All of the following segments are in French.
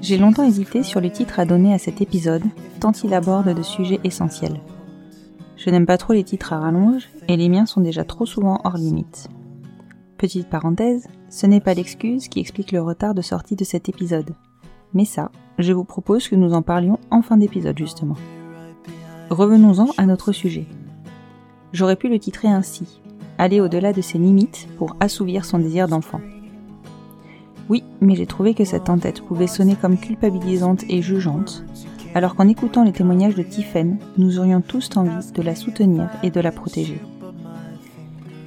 J'ai longtemps hésité sur le titre à donner à cet épisode, tant il aborde de sujets essentiels. Je n'aime pas trop les titres à rallonge, et les miens sont déjà trop souvent hors limite. Petite parenthèse, ce n'est pas l'excuse qui explique le retard de sortie de cet épisode. Mais ça, je vous propose que nous en parlions en fin d'épisode justement. Revenons-en à notre sujet. J'aurais pu le titrer ainsi, aller au-delà de ses limites pour assouvir son désir d'enfant. Oui, mais j'ai trouvé que cette en-tête pouvait sonner comme culpabilisante et jugeante, alors qu'en écoutant les témoignages de Tiffen, nous aurions tous envie de la soutenir et de la protéger.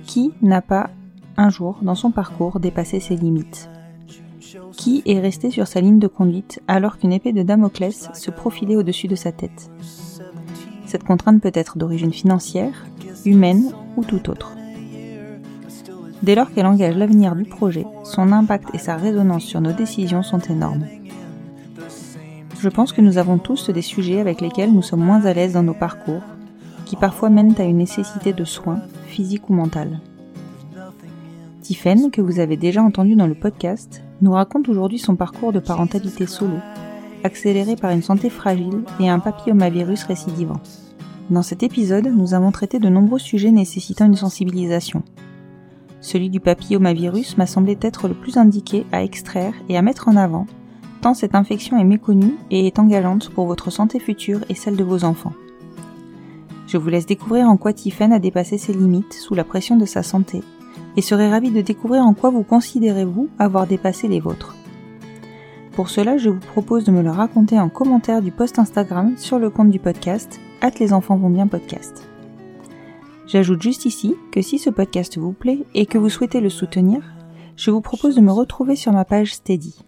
Qui n'a pas, un jour, dans son parcours, dépassé ses limites? Qui est resté sur sa ligne de conduite alors qu'une épée de Damoclès se profilait au-dessus de sa tête? Cette contrainte peut être d'origine financière, humaine ou tout autre. Dès lors qu'elle engage l'avenir du projet, son impact et sa résonance sur nos décisions sont énormes. Je pense que nous avons tous des sujets avec lesquels nous sommes moins à l'aise dans nos parcours, qui parfois mènent à une nécessité de soins, physique ou mental. Tiffen, que vous avez déjà entendu dans le podcast, nous raconte aujourd'hui son parcours de parentalité solo, accéléré par une santé fragile et un papillomavirus récidivant. Dans cet épisode, nous avons traité de nombreux sujets nécessitant une sensibilisation, celui du papillomavirus m'a semblé être le plus indiqué à extraire et à mettre en avant, tant cette infection est méconnue et est engageante pour votre santé future et celle de vos enfants. Je vous laisse découvrir en quoi Tiffen a dépassé ses limites sous la pression de sa santé et serai ravie de découvrir en quoi vous considérez-vous avoir dépassé les vôtres. Pour cela, je vous propose de me le raconter en commentaire du post Instagram sur le compte du podcast, hâte les enfants vont bien podcast. J'ajoute juste ici que si ce podcast vous plaît et que vous souhaitez le soutenir, je vous propose de me retrouver sur ma page Steady.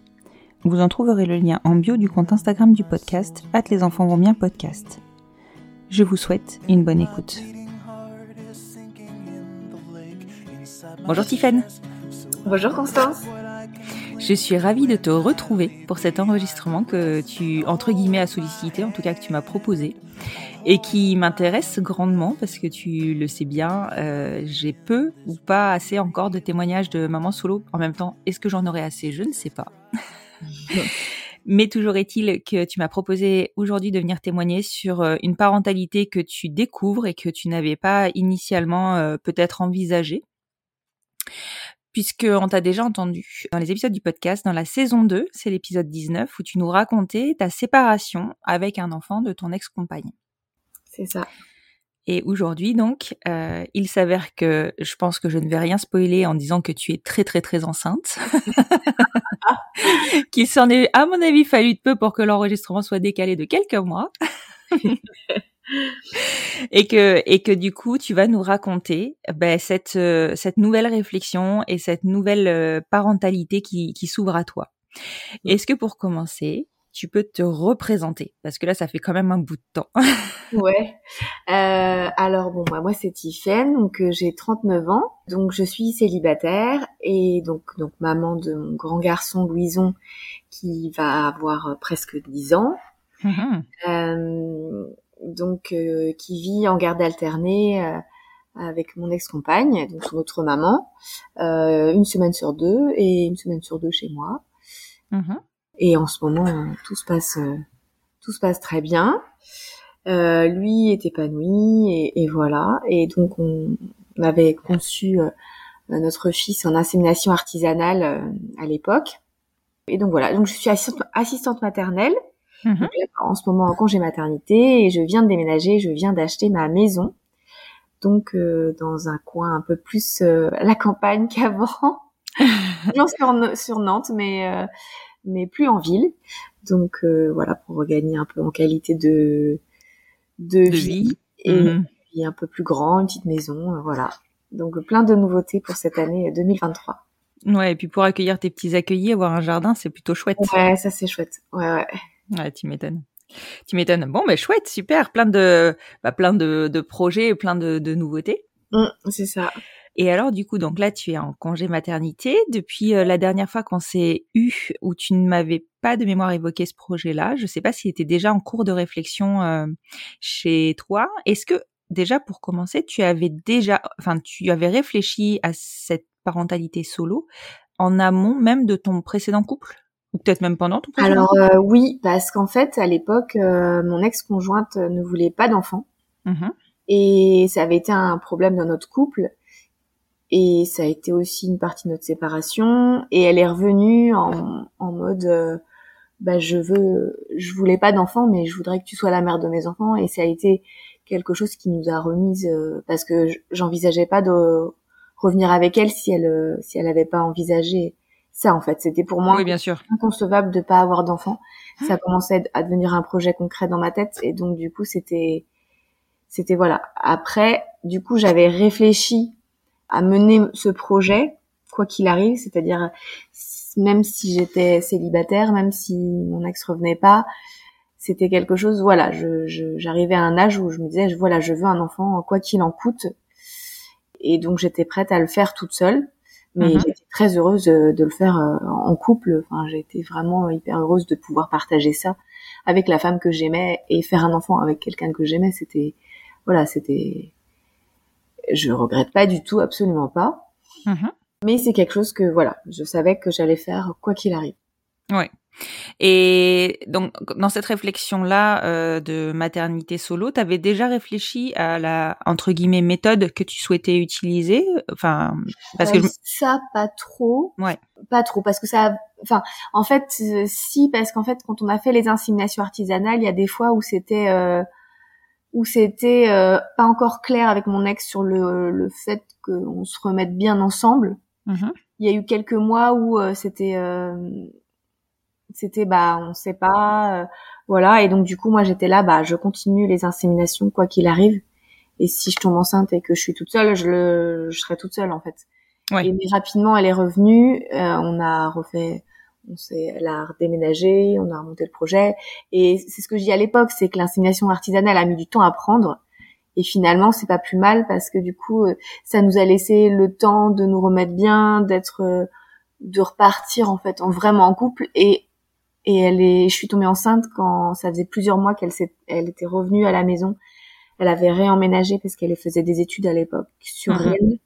Vous en trouverez le lien en bio du compte Instagram du podcast, at les enfants vont bien podcast. Je vous souhaite une bonne écoute. Bonjour Tiffen. Bonjour Constance. Je suis ravie de te retrouver pour cet enregistrement que tu, entre guillemets, as sollicité, en tout cas que tu m'as proposé, et qui m'intéresse grandement parce que tu le sais bien, euh, j'ai peu ou pas assez encore de témoignages de maman solo. En même temps, est-ce que j'en aurai assez? Je ne sais pas. Mais toujours est-il que tu m'as proposé aujourd'hui de venir témoigner sur euh, une parentalité que tu découvres et que tu n'avais pas initialement euh, peut-être envisagée puisqu'on t'a déjà entendu dans les épisodes du podcast, dans la saison 2, c'est l'épisode 19, où tu nous racontais ta séparation avec un enfant de ton ex-compagne. C'est ça. Et aujourd'hui, donc, euh, il s'avère que je pense que je ne vais rien spoiler en disant que tu es très très très enceinte. Qu'il s'en est, à mon avis, fallu de peu pour que l'enregistrement soit décalé de quelques mois. et que et que du coup tu vas nous raconter ben, cette euh, cette nouvelle réflexion et cette nouvelle euh, parentalité qui qui s'ouvre à toi. Mmh. Est-ce que pour commencer, tu peux te représenter? Parce que là ça fait quand même un bout de temps. ouais. Euh, alors bon moi, moi c'est Tiffaine donc j'ai 39 ans donc je suis célibataire et donc donc maman de mon grand garçon Louison qui va avoir presque 10 ans. Mmh euh, donc euh, qui vit en garde alternée euh, avec mon ex-compagne, donc notre maman, une semaine sur deux et une semaine sur deux chez moi. Mmh et en ce moment, tout se passe, tout se passe très bien. Euh, lui est épanoui et, et, voilà. Et donc on, avait conçu euh, notre fils en insémination artisanale euh, à l'époque. Et donc voilà. Donc je suis assistante, assistante maternelle. Mmh en ce moment en congé maternité et je viens de déménager, je viens d'acheter ma maison. Donc dans un coin un peu plus la campagne qu'avant. non sur, sur Nantes, mais mais plus en ville. Donc euh, voilà, pour regagner un peu en qualité de de, vie, et mhm. un peu plus grand, une petite maison, euh, voilà. Donc plein de nouveautés pour cette année 2023. Ouais, et puis pour accueillir tes petits accueillis, avoir un jardin, c'est plutôt chouette. Ouais, ça c'est chouette. Ouais, ouais. Ouais, tu m'étonnes. Tu m'étonnes. Bon, mais chouette, super, plein de, bah, plein de, de projets, et plein de, de nouveautés. Mmh, c'est ça. Et alors, du coup, donc là, tu es en congé maternité. Depuis euh, la dernière fois qu'on s'est eu, où tu ne m'avais pas de mémoire évoqué ce projet-là, je ne sais pas s'il était déjà en cours de réflexion euh, chez toi. Est-ce que, déjà, pour commencer, tu avais déjà, enfin, tu avais réfléchi à cette parentalité solo en amont même de ton précédent couple? Ou peut-être même pendant ton Alors euh, oui, parce qu'en fait, à l'époque, mon ex-conjointe ne voulait pas d'enfant. Mmh Et ça avait été un problème dans notre couple. Et ça a été aussi une partie de notre séparation. Et elle est revenue en, en mode, euh, bah je veux, je voulais pas d'enfant, mais je voudrais que tu sois la mère de mes enfants. Et ça a été quelque chose qui nous a remise euh, parce que j'envisageais pas de revenir avec elle si elle euh, si elle avait pas envisagé ça en fait. C'était pour moi oui, bien sûr. inconcevable de pas avoir d'enfant. Ça commençait à devenir un projet concret dans ma tête et donc du coup c'était c'était voilà. Après, du coup, j'avais réfléchi à mener ce projet quoi qu'il arrive, c'est-à-dire même si j'étais célibataire, même si mon ex revenait pas, c'était quelque chose. Voilà, je, j'arrivais à un âge où je me disais, voilà, je veux un enfant quoi qu'il en coûte, et donc j'étais prête à le faire toute seule. Mais mhm. j'étais très heureuse de, le faire euh, en couple. Enfin, j'étais vraiment hyper heureuse de pouvoir partager ça avec la femme que j'aimais et faire un enfant avec quelqu'un que j'aimais. C'était, voilà, c'était je regrette pas du tout, absolument pas. Mhm. Mais c'est quelque chose que voilà, je savais que j'allais faire quoi qu'il arrive. Ouais. Et donc dans cette réflexion là euh, de maternité solo, tu avais déjà réfléchi à la entre guillemets méthode que tu souhaitais utiliser, enfin parce que euh, ça pas trop. Ouais. Pas trop parce que ça enfin en fait euh, si parce qu'en fait quand on a fait les inséminations artisanales, il y a des fois où c'était où c'était euh, pas encore clair avec mon ex sur le, le fait qu'on se remette bien ensemble. Mm-hmm. Il y a eu quelques mois où euh, c'était euh, c'était bah on sait pas voilà et donc du coup moi j'étais là bah je continue les inséminations quoi qu'il arrive et si je tombe enceinte et que je suis toute seule je le je serai toute seule en fait. Ouais. Et mais rapidement elle est revenue on a refait on s'est, elle a déménagé, on a remonté le projet. Et c'est ce que je dis à l'époque, c'est que l'insémination artisanale a mis du temps à prendre. Et finalement, c'est pas plus mal parce que du coup, euh, ça nous a laissé le temps de nous remettre bien, d'être, euh, de repartir en fait, en vraiment en couple. Et et elle est, je suis tombée enceinte quand ça faisait plusieurs mois qu'elle s'est, elle était revenue à la maison. Elle avait réemménagé parce qu'elle faisait des études à l'époque sur mhm. Rennes.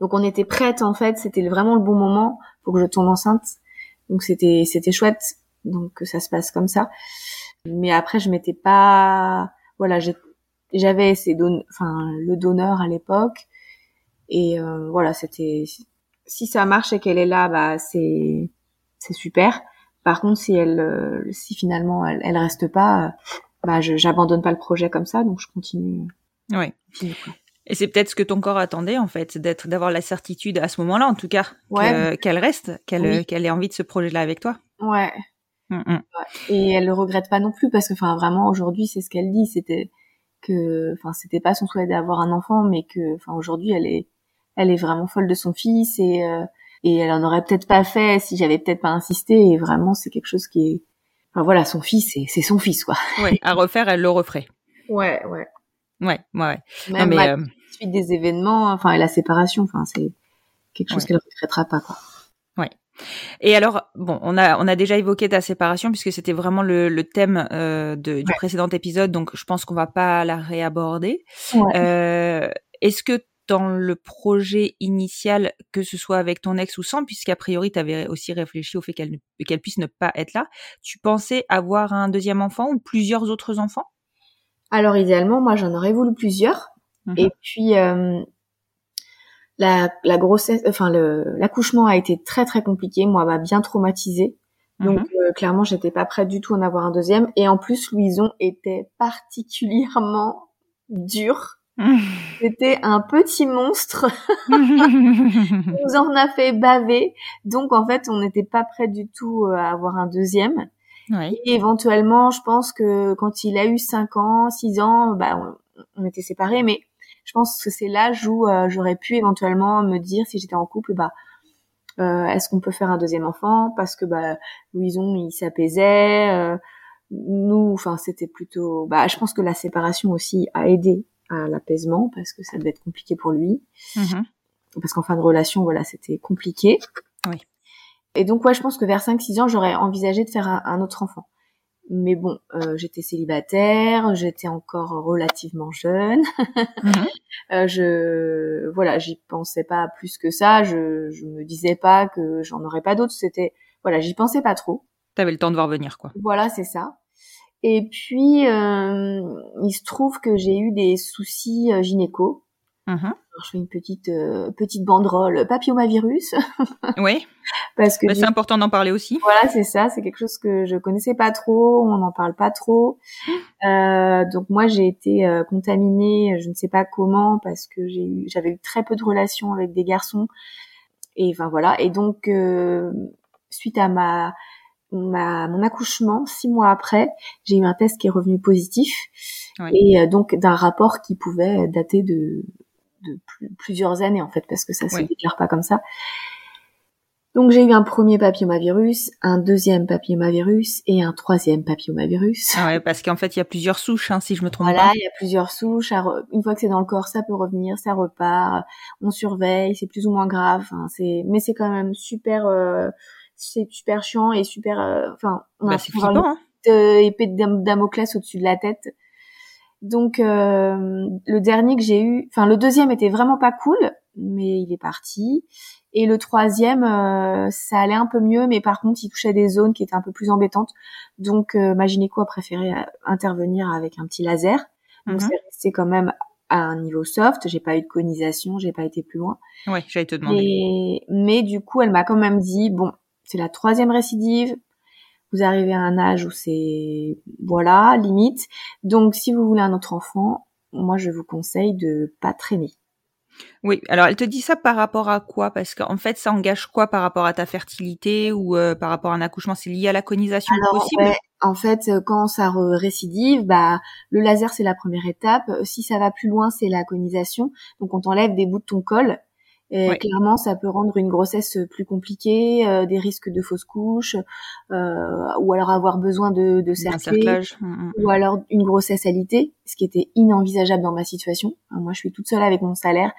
Donc on était prête en fait, c'était vraiment le bon moment pour que je tombe enceinte. Donc c'était c'était chouette donc que ça se passe comme ça. Mais après je m'étais pas voilà, j'avais ces don enfin le donneur à l'époque et euh, voilà, c'était si ça marche et qu'elle est là bah c'est c'est super. Par contre, si elle, euh, si finalement elle, elle reste pas, bah j'abandonne pas le projet comme ça, donc je continue. Oui. Et c'est peut-être ce que ton corps attendait en fait, d'être, d'avoir la certitude à ce moment-là, en tout cas, qu'elle reste, qu'elle, qu'elle ait envie de ce projet-là avec toi. Ouais. Mm, mm. Et elle le regrette pas non plus parce que, enfin, vraiment aujourd'hui, c'est ce qu'elle dit. C'était, que, enfin, c'était pas son souhait d'avoir un enfant, mais que, enfin, aujourd'hui, elle est, elle est vraiment folle de son fils et euh, et elle en aurait peut-être pas fait si j'avais peut-être pas insisté. Et vraiment, c'est quelque chose qui est, enfin voilà, son fils, c'est son fils quoi. Ouais, à refaire, elle le referait. Ouais, ouais. Ouais, ouais. Même non, mais, euh... suite des événements, enfin, et la séparation, enfin, c'est quelque chose qu'elle ne regrettera pas quoi. Ouais. Et alors, bon, on a on a déjà évoqué ta séparation puisque c'était vraiment le, le thème euh, de, du ouais. précédent épisode, donc je pense qu'on va pas la réaborder. Ouais. Euh, Est-ce que dans le projet initial, que ce soit avec ton ex ou sans, puisqu'a priori, tu avais aussi réfléchi au fait qu'elle puisse ne pas être là, tu pensais avoir un deuxième enfant ou plusieurs autres enfants? Alors, idéalement, moi, j'en aurais voulu plusieurs. Mmh. Et puis, euh, la, la, grossesse, enfin, l'accouchement a été très, très compliqué. Moi, m'a bien traumatisée. Donc, mmh. euh, clairement, j'étais pas prête du tout à en avoir un deuxième. Et en plus, Louison était particulièrement dur c'était un petit monstre. on nous en a fait baver. Donc, en fait, on n'était pas prêt du tout euh, à avoir un deuxième. Oui. Et éventuellement, je pense que quand il a eu 5 ans, 6 ans, bah, on, on était séparés. Mais je pense que c'est l'âge où euh, j'aurais pu éventuellement me dire, si j'étais en couple, bah, euh, est-ce qu'on peut faire un deuxième enfant? Parce que bah, Louison, il s'apaisait. Euh, nous, enfin, c'était plutôt. Bah, je pense que la séparation aussi a aidé à l'apaisement parce que ça devait être compliqué pour lui. Mmh. Parce qu'en fin de relation, voilà, c'était compliqué. Oui. Et donc, ouais, je pense que vers 5-6 ans, j'aurais envisagé de faire un, un autre enfant. Mais bon, euh, j'étais célibataire, j'étais encore relativement jeune. mmh. euh, je, voilà, j'y pensais pas plus que ça. Je, je me disais pas que j'en aurais pas d'autres. C'était, voilà, j'y pensais pas trop. T'avais le temps de voir venir, quoi. Voilà, c'est ça. Et puis, euh, il se trouve que j'ai eu des soucis euh, gynéco. Alors, je fais une petite euh, petite banderole papillomavirus. oui. Parce que bah, c'est important d'en parler aussi. Voilà, c'est ça. C'est quelque chose que je connaissais pas trop. On n'en parle pas trop. Euh, donc moi, j'ai été euh, contaminée, je ne sais pas comment, parce que j'ai eu, j'avais eu très peu de relations avec des garçons. Et enfin voilà. Et donc, euh, suite à ma ma, mon accouchement, six mois après, j'ai eu un test qui est revenu positif oui. et euh, donc d'un rapport qui pouvait dater de, de plus, plusieurs années en fait parce que ça se oui. déclare pas comme ça. Donc j'ai eu un premier papillomavirus, un deuxième papillomavirus et un troisième papillomavirus. Ah ouais, parce qu'en fait il y a plusieurs souches, hein, si je me trompe voilà, pas. Voilà, il y a plusieurs souches. Une fois que c'est dans le corps, ça peut revenir, ça repart. On surveille, c'est plus ou moins grave. C'est, mais c'est quand même super. Euh, c'est super chiant et super euh, enfin on bah, a c'est flippant, hein. épée de Damoclès au-dessus de la tête donc euh, le dernier que j'ai eu enfin le deuxième était vraiment pas cool mais il est parti et le troisième euh, ça allait un peu mieux mais par contre il touchait des zones qui étaient un peu plus embêtantes donc euh, ma gynéco a préféré intervenir avec un petit laser donc mm -hmm. c'est resté quand même à un niveau soft, j'ai pas eu de conisation, j'ai pas été plus loin. Ouais, j'allais te demander. Et, mais du coup, elle m'a quand même dit, bon, c'est la troisième récidive. Vous arrivez à un âge où c'est voilà limite. Donc si vous voulez un autre enfant, moi je vous conseille de pas traîner. Oui, alors elle te dit ça par rapport à quoi? Parce qu'en fait, ça engage quoi par rapport à ta fertilité ou euh, par rapport à un accouchement? C'est lié à la conisation alors, possible? ouais, En fait, quand ça récidive, bah le laser c'est la première étape. Si ça va plus loin, c'est la conisation. Donc on t'enlève des bouts de ton col et ouais. clairement, ça peut rendre une grossesse plus compliquée, euh, des risques de fausses couches, euh, ou alors avoir besoin de, de cercler, mmh. ou alors une grossesse alitée, ce qui était inenvisageable dans ma situation. Alors, moi, je suis toute seule avec mon salaire.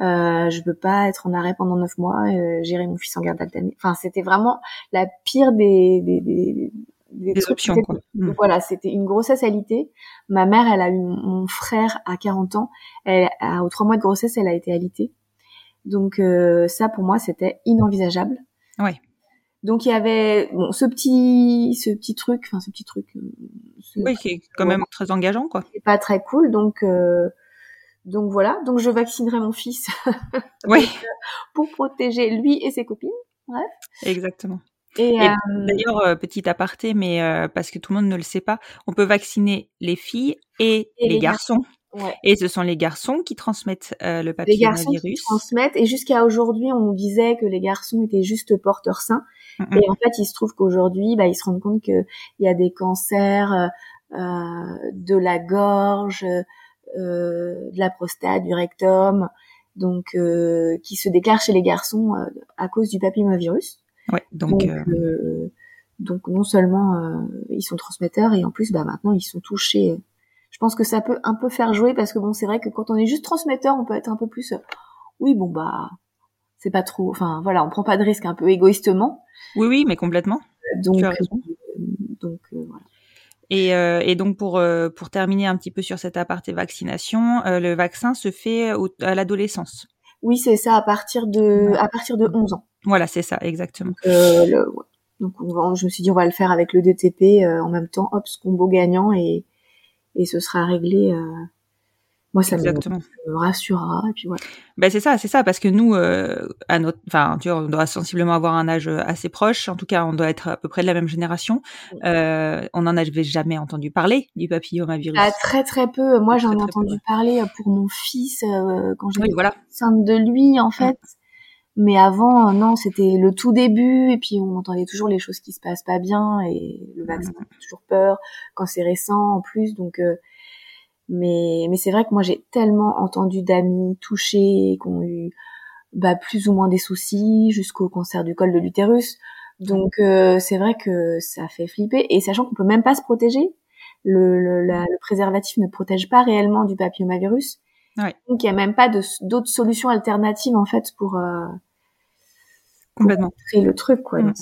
Euh, je peux pas être en arrêt pendant neuf mois, euh, gérer mon fils en garde alternée. Enfin, c'était vraiment la pire des des, des, des, des options. Quoi. Mmh. Voilà, c'était une grossesse alitée. Ma mère, elle a eu mon frère à 40 ans. Elle, à, aux trois mois de grossesse, elle a été alitée. Donc euh, ça pour moi c'était inenvisageable. Ouais. Donc il y avait bon ce petit ce petit truc, enfin ce petit truc. Ce oui, qui est quand même très engageant quoi. C'est pas très cool donc euh, donc voilà donc je vaccinerai mon fils. oui. pour protéger lui et ses copines. Bref. Exactement. Et, et euh... d'ailleurs, euh, petit aparté, mais euh, parce que tout le monde ne le sait pas, on peut vacciner les filles et, et les, les, garçons. garçons. Ouais. Et ce sont les garçons qui transmettent euh, le papillomavirus. Les garçons qui transmettent. Et jusqu'à aujourd'hui, on nous disait que les garçons étaient juste porteurs sains. Mm -hmm. Et en fait, il se trouve qu'aujourd'hui, bah, ils se rendent compte qu'il y a des cancers de la gorge, de la prostate, du rectum, donc qui se déclarent chez les garçons à cause du papillomavirus. Ouais, donc, donc, donc non seulement ils sont transmetteurs et en plus bah maintenant ils sont touchés je pense que ça peut un peu faire jouer parce que bon, c'est vrai que quand on est juste transmetteur, on peut être un peu plus, euh, oui, bon bah, c'est pas trop, enfin voilà, on prend pas de risque un peu égoïstement. Oui, oui, mais complètement. Donc, tu as raison. Euh, donc euh, voilà. Et, euh, et, donc pour pour terminer un petit peu sur cette aparté vaccination, le vaccin se fait à l'adolescence. Oui, c'est ça, à partir de à partir de 11 ans. Voilà, c'est ça, exactement. Donc, on je me suis dit on va le faire avec le DTP en même temps, hop, ce combo gagnant et et ce sera réglé. Euh, moi, ça Exactement. Me, rassurera. Et puis voilà. Ben c'est ça, c'est ça, parce que nous, euh, à notre, enfin, tu vois, on doit sensiblement avoir un âge assez proche. En tout cas, on doit être à peu près de la même génération. Euh, on n'en avait jamais entendu parler du papillomavirus. Ah, très très peu. Moi, j'en ai entendu parler pour mon fils euh, quand j'étais oui, voilà. enceinte de lui, en fait. Mais avant, non, c'était le tout début, et puis on entendait toujours les choses qui se passent pas bien, et le vaccin fait toujours peur quand c'est récent en plus. Donc, euh, mais mais c'est vrai que moi j'ai tellement entendu d'amis touchés qui ont eu bah, plus ou moins des soucis jusqu'au cancer du col de l'utérus. Donc euh, c'est vrai que ça fait flipper, et sachant qu'on peut même pas se protéger, le, le, le préservatif ne protège pas réellement du papillomavirus. Ouais. Donc il y a même pas d'autres solutions alternatives en fait pour euh, complètement créer le truc quoi. Mm.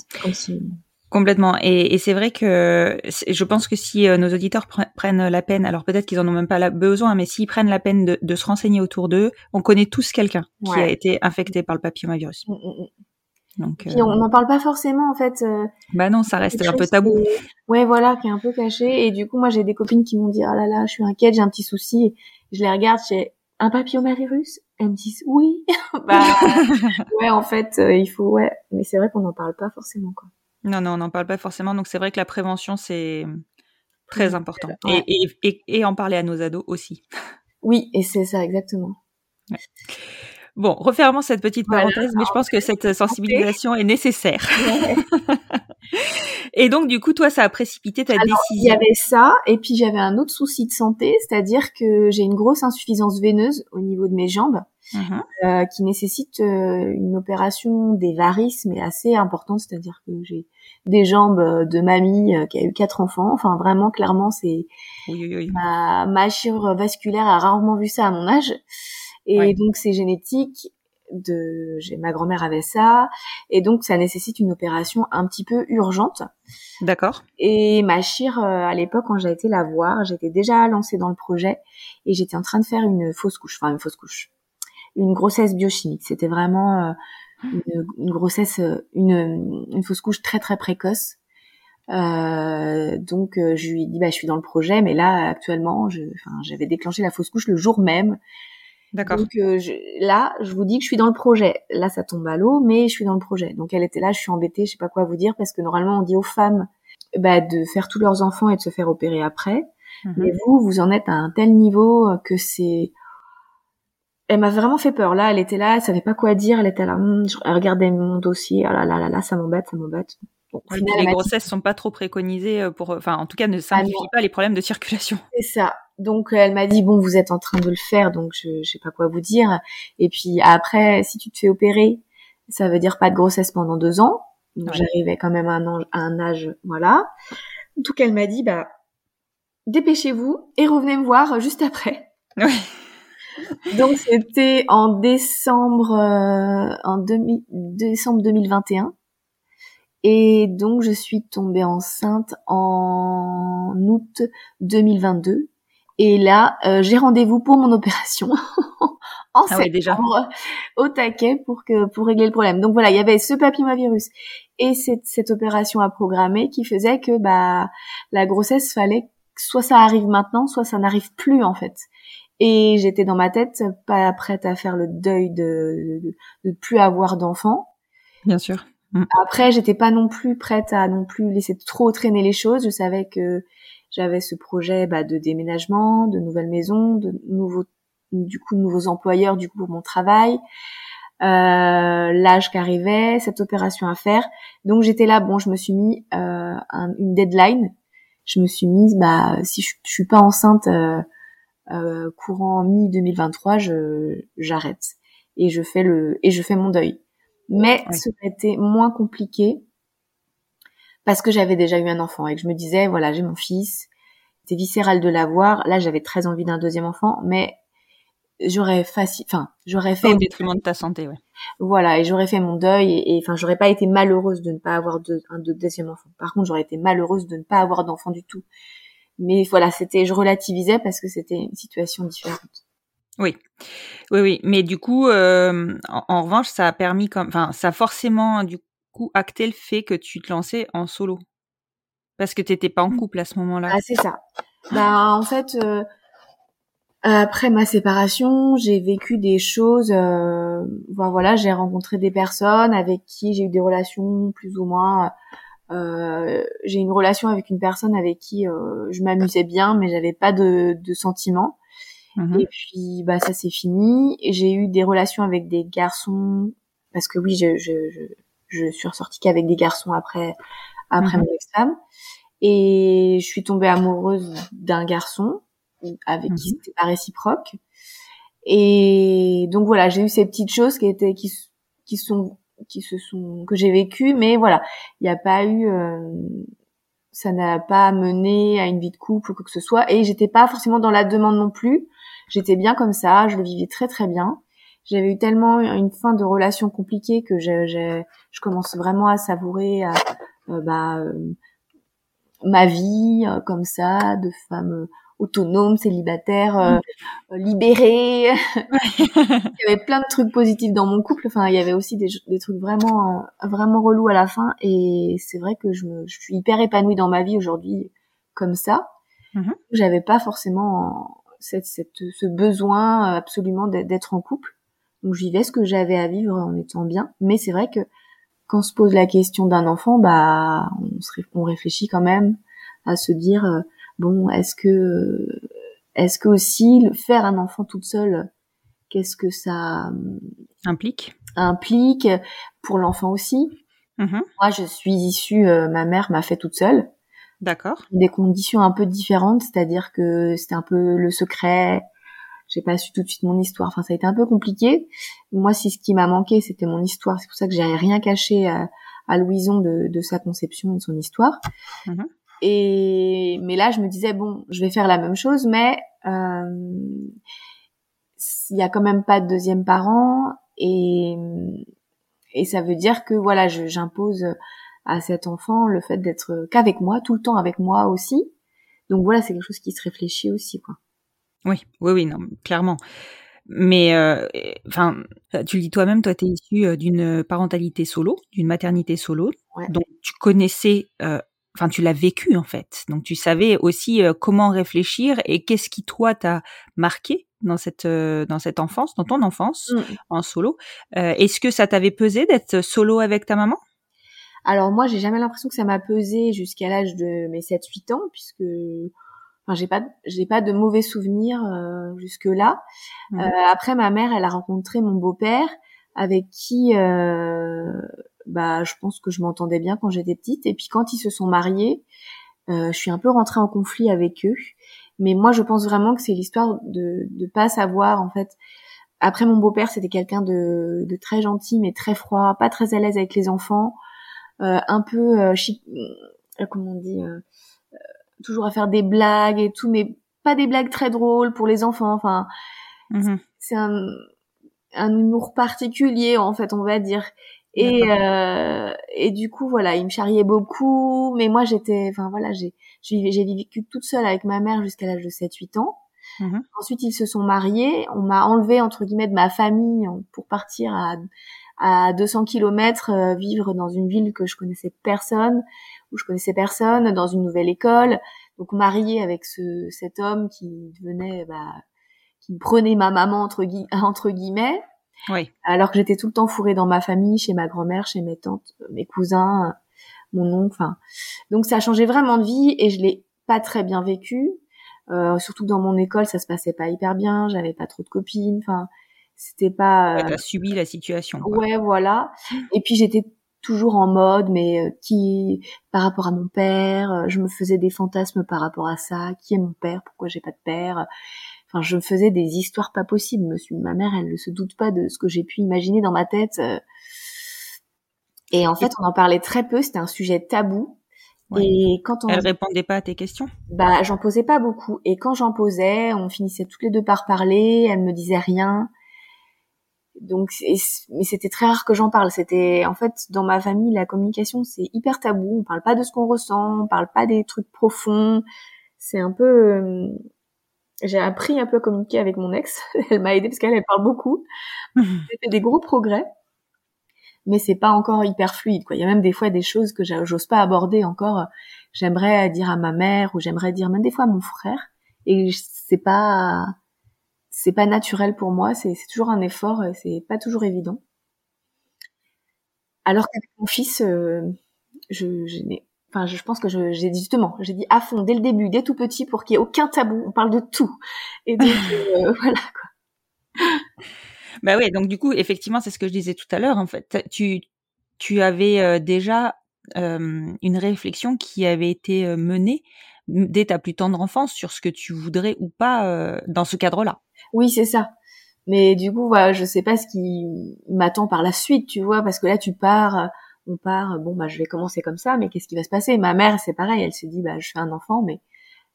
Complètement. Et, et c'est vrai que je pense que si euh, nos auditeurs prennent la peine, alors peut-être qu'ils en ont même pas la besoin, mais s'ils prennent la peine de, de se renseigner autour d'eux, on connaît tous quelqu'un qui a été infecté par le papillomavirus. Mm, mm, Donc, euh... on n'en parle pas forcément en fait. Euh, bah non, ça reste un peu tabou. Ouais, voilà, qui est un peu caché. Et du coup, moi, j'ai des copines qui m'ont dit, ah là là, je suis inquiète, j'ai un petit souci. Je les regarde, j'ai un papillomavirus? Elles me disent oui. bah ouais, en fait, euh, il faut ouais, mais c'est vrai qu'on n'en parle pas forcément quoi. Non, non, on n'en parle pas forcément. Donc c'est vrai que la prévention c'est très important ouais. et, et, et, en parler à nos ados aussi. Oui, et c'est ça exactement. Ouais. Bon, refermons cette petite parenthèse, voilà. mais je pense que cette sensibilisation okay. est nécessaire. Ouais. et donc, du coup, toi, ça a précipité ta Alors, décision. Il y avait ça, et puis j'avais un autre souci de santé, c'est-à-dire que j'ai une grosse insuffisance veineuse au niveau de mes jambes, uh -huh. euh, qui nécessite euh, une opération des varices, mais assez importante, c'est-à-dire que j'ai des jambes de mamie euh, qui a eu quatre enfants. Enfin, vraiment, clairement, c'est oui, oui, oui. ma, ma chirurgie vasculaire a rarement vu ça à mon âge. Et donc c'est génétique. De, j'ai ma grand-mère avait ça, et donc ça nécessite une opération un petit peu urgente. D'accord. Et ma chire, à l'époque, quand j'ai été la voir, j'étais déjà lancée dans le projet et j'étais en train de faire une fausse couche, enfin une fausse couche, une grossesse biochimique. C'était vraiment une, une, grossesse, une, une fausse couche très très précoce. Euh, donc euh, je lui ai dit bah je suis dans le projet, mais là actuellement, j'avais déclenché la fausse couche le jour même. D'accord. Donc euh, je, là, je vous dis que je suis dans le projet. Là, ça tombe à l'eau, mais je suis dans le projet. Donc elle était là, je suis embêtée, je sais pas quoi vous dire parce que normalement on dit aux femmes bah, de faire tous leurs enfants et de se faire opérer après. Mhm. -hmm. Mais vous, vous en êtes à un tel niveau que c'est. Elle m'a vraiment fait peur. Là, elle était là, elle savait pas quoi dire. Elle était là, elle regardait mon dossier. Ah là là là là, ça m'embête, ça m'embête. Bon, oui, les grossesses dit... sont pas trop préconisées pour, enfin, en tout cas, ne simplifient ah pas les problèmes de circulation. C'est ça. Donc elle m'a dit bon vous êtes en train de le faire donc je, je sais pas quoi vous dire. Et puis après si tu te fais opérer ça veut dire pas de grossesse pendant deux ans. Donc ouais. j'arrivais quand même à un, à un âge voilà. Tout qu'elle m'a dit bah dépêchez-vous et revenez me voir juste après. Oui. donc c'était en décembre euh, en demi, décembre 2021 et donc je suis tombée enceinte en août 2022 et là, euh, j'ai rendez-vous pour mon opération en ah ouais, déjà. au taquet pour que pour régler le problème. Donc voilà, il y avait ce papillomavirus et cette, cette opération à programmer qui faisait que bah la grossesse fallait soit ça arrive maintenant, soit ça n'arrive plus en fait. Et j'étais dans ma tête pas prête à faire le deuil de de, de plus avoir d'enfants. Bien sûr. Mm. Après, j'étais pas non plus prête à non plus laisser trop traîner les choses. Je savais que j'avais ce projet bah, de déménagement, de nouvelles maisons, de nouveaux, du coup, de nouveaux employeurs du coup pour mon travail, euh, l'âge qui arrivait, cette opération à faire. Donc j'étais là, bon, je me suis mis euh, un, une deadline. je me suis mise, bah, si je, je suis pas enceinte euh, euh, courant mi 2023, je j'arrête et je fais le et je fais mon deuil. Mais ça aurait été moins compliqué parce que j'avais déjà eu un enfant et que je me disais voilà j'ai mon fils, c'est viscéral de l'avoir. Là j'avais très envie d'un deuxième enfant, mais j'aurais facile, enfin j'aurais fait Au détriment de ta santé, ouais. voilà, et j'aurais fait mon deuil et, enfin, j'aurais pas été malheureuse de ne pas avoir de, un de- deuxième enfant. Par contre, j'aurais été malheureuse de ne pas avoir d'enfant du tout. Mais voilà, c'était, je relativisais parce que c'était une situation différente. Oui, oui, oui. Mais du coup, euh, en, en revanche, ça a permis, comme, enfin, ça a forcément du coup acté le fait que tu te lançais en solo, parce que t'étais pas en couple à ce moment-là. Ah, c'est ça. Bah, en fait, euh, après ma séparation, j'ai vécu des choses. Euh, voilà, j'ai rencontré des personnes avec qui j'ai eu des relations plus ou moins. Euh, j'ai une relation avec une personne avec qui euh, je m'amusais bien, mais j'avais pas de, de sentiments. Mhm. Et puis bah ça c'est fini. J'ai eu des relations avec des garçons parce que oui, je je je, je suis ressortie qu'avec des garçons après après Mhm. mon ex-femme. Et je suis tombée amoureuse d'un garçon avec qui Mhm. c'était pas réciproque. Et donc voilà, j'ai eu ces petites choses qui étaient qui qui sont qui se sont que j'ai vécues, mais voilà, il n'y a pas eu euh, ça n'a pas mené à une vie de couple ou quoi que ce soit. Et j'étais pas forcément dans la demande non plus. J'étais bien comme ça, je le vivais très très bien. J'avais eu tellement une fin de relation compliquée que je, je, je commence vraiment à savourer à, euh, bah, euh, ma vie euh, comme ça, de femme autonome, célibataire, euh, libérée. il y avait plein de trucs positifs dans mon couple. Enfin, il y avait aussi des, des trucs vraiment, vraiment relous à la fin. Et c'est vrai que je, me, je suis hyper épanouie dans ma vie aujourd'hui comme ça. Mhm. J'avais pas forcément cette, cette, ce besoin absolument d'être en couple. Donc, je vivais ce que j'avais à vivre en étant bien. Mais c'est vrai que quand on se pose la question d'un enfant, bah, on, se, on réfléchit quand même à se dire, euh, bon, est-ce que, est-ce que aussi faire un enfant toute seule, qu'est-ce que ça euh, Implique. implique pour l'enfant aussi? Mhm. Moi, je suis issue, euh, ma mère m'a fait toute seule, D'accord. des conditions un peu différentes, c'est-à-dire que c'était un peu le secret. J'ai pas su tout de suite mon histoire. Enfin, ça a été un peu compliqué. Moi, si ce qui m'a manqué, c'était mon histoire. C'est pour ça que j'ai rien caché à, à Louison de, de sa conception et de son histoire. Mhm. Et mais là, je me disais bon, je vais faire la même chose, mais euh, il y a quand même pas de deuxième parent et et ça veut dire que voilà, j'impose à cet enfant le fait d'être qu'avec moi, tout le temps avec moi aussi. Donc voilà, c'est quelque chose qui se réfléchit aussi, quoi. Oui, oui, oui, non, clairement. Mais, euh, enfin, tu le dis toi-même, toi, tu es issu euh, d'une parentalité solo, d'une maternité solo. Ouais. Donc, tu connaissais, euh, enfin, tu l'as vécu, en fait. Donc, tu savais aussi euh, comment réfléchir et qu'est-ce qui, toi, t'a marqué dans cette, euh, dans cette enfance, dans ton enfance, Mm. en solo. Euh, Est-ce que ça t'avait pesé d'être solo avec ta maman? Alors moi, j'ai jamais l'impression que ça m'a pesé jusqu'à l'âge de mes 7-8 ans, puisque enfin, j'ai pas j'ai pas de mauvais souvenirs euh, jusque là. Mhm. Euh, après, ma mère, elle a rencontré mon beau-père, avec qui euh, bah je pense que je m'entendais bien quand j'étais petite. Et puis quand ils se sont mariés, euh, je suis un peu rentrée en conflit avec eux. Mais moi, je pense vraiment que c'est l'histoire de de pas savoir en fait. Après, mon beau-père, c'était quelqu'un de, de très gentil, mais très froid, pas très à l'aise avec les enfants, euh, un peu euh, chi- euh, comment on dit, toujours à faire des blagues et tout, mais pas des blagues très drôles pour les enfants. Enfin, Mhm. c'est un, un humour particulier en fait on va dire et euh, et du coup voilà il me charriait beaucoup mais moi j'étais enfin voilà j'ai j'ai j'ai vécu toute seule avec ma mère jusqu'à l'âge de 7 8 ans Mhm. ensuite ils se sont mariés on m'a enlevé entre guillemets de ma famille pour partir à à 200 kilomètres euh, vivre dans une ville que je connaissais personne où je connaissais personne dans une nouvelle école donc mariée avec ce cet homme qui devenait bah qui prenait ma maman entre, gui- entre guillemets, Oui. alors que j'étais tout le temps fourrée dans ma famille, chez ma grand-mère, chez mes tantes, euh, mes cousins, mon oncle. Enfin, donc ça a changé vraiment de vie et je l'ai pas très bien vécu. Euh, surtout dans mon école, ça se passait pas hyper bien. J'avais pas trop de copines. Enfin, c'était pas. Ouais, euh, subi la situation. quoi. Ouais, voilà. Et puis j'étais toujours en mode, mais euh, qui, par rapport à mon père, euh, je me faisais des fantasmes par rapport à ça. Qui est mon père Pourquoi j'ai pas de père Enfin, je me faisais des histoires pas possibles. Monsieur, ma mère, elle ne se doute pas de ce que j'ai pu imaginer dans ma tête. Et en fait, on en parlait très peu. C'était un sujet tabou. Et quand on elle répondait pas à tes questions, bah j'en posais pas beaucoup. Et quand j'en posais, on finissait toutes les deux par parler. Elle me disait rien. Donc, mais c'était très rare que j'en parle. C'était, en fait, dans ma famille, la communication, c'est hyper tabou. On parle pas de ce qu'on ressent, on parle pas des trucs profonds. C'est un peu, euh, j'ai appris un peu à communiquer avec mon ex. elle m'a aidé parce qu'elle, elle parle beaucoup. J'ai fait des gros progrès. Mais c'est pas encore hyper fluide, quoi. Il y a même des fois des choses que j'ose pas aborder encore. J'aimerais dire à ma mère ou j'aimerais dire même des fois à mon frère. Et c'est pas, c'est pas naturel pour moi, c'est toujours un effort, c'est pas toujours évident. Alors qu'avec mon fils, euh, je, je enfin, je pense que j'ai dit justement, j'ai dit à fond dès le début, dès tout petit, pour qu'il y ait aucun tabou. On parle de tout. Et donc euh, voilà quoi. Bah ouais, donc du coup, effectivement, c'est ce que je disais tout à l'heure. En fait, tu tu avais euh, déjà une réflexion qui avait été menée dès ta plus tendre enfance sur ce que tu voudrais ou pas dans ce cadre-là. Oui, c'est ça. Mais du coup, voilà, je sais pas ce qui m'attend par la suite, tu vois, parce que là, tu pars, on part, bon, bah, je vais commencer comme ça, mais qu'est-ce qui va se passer? Ma mère, c'est pareil, elle se dit, bah, je fais un enfant, mais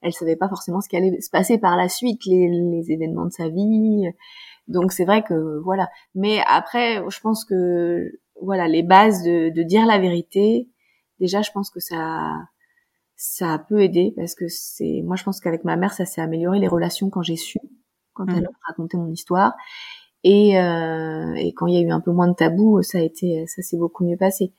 elle savait pas forcément ce qui allait se passer par la suite, les, les événements de sa vie. Donc c'est vrai que voilà. Mais après, je pense que voilà, les bases de, de dire la vérité, déjà, je pense que ça ça peut aider parce que c'est moi je pense qu'avec ma mère ça s'est amélioré les relations quand j'ai su quand elle mmh. a raconté mon histoire. Et, euh, et quand il y a eu un peu moins de tabou, ça a été, ça s'est beaucoup mieux passé.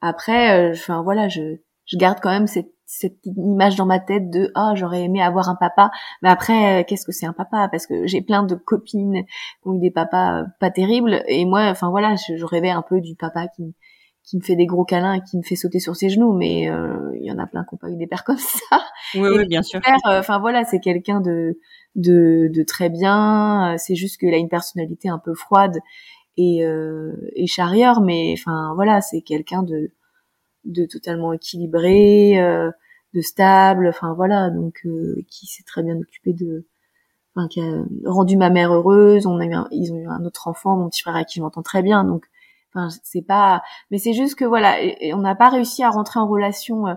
Après, euh, enfin voilà, je, je garde quand même cette, cette image dans ma tête de ah j'aurais aimé avoir un papa. Mais après, euh, qu'est-ce que c'est un papa? Parce que j'ai plein de copines qui ont eu des papas euh, pas terribles. Et moi, enfin voilà, je, je rêvais un peu du papa qui qui me fait des gros câlins et qui me fait sauter sur ses genoux, mais euh, il y en a plein qui n'ont pas eu des pères comme ça. Oui, oui bien sûr. Enfin voilà, c'est quelqu'un de, de, de très bien. C'est juste qu'il a une personnalité un peu froide et, euh, et charrière, mais enfin voilà, c'est quelqu'un de, de totalement équilibré, euh, de stable. Enfin voilà, donc euh, qui s'est très bien occupé de, enfin qui a rendu ma mère heureuse. On a eu ils ont eu un autre enfant, mon petit frère à qui je m'entends très bien, donc Enfin, c'est pas, mais c'est juste que voilà, on n'a pas réussi à rentrer en relation. Euh,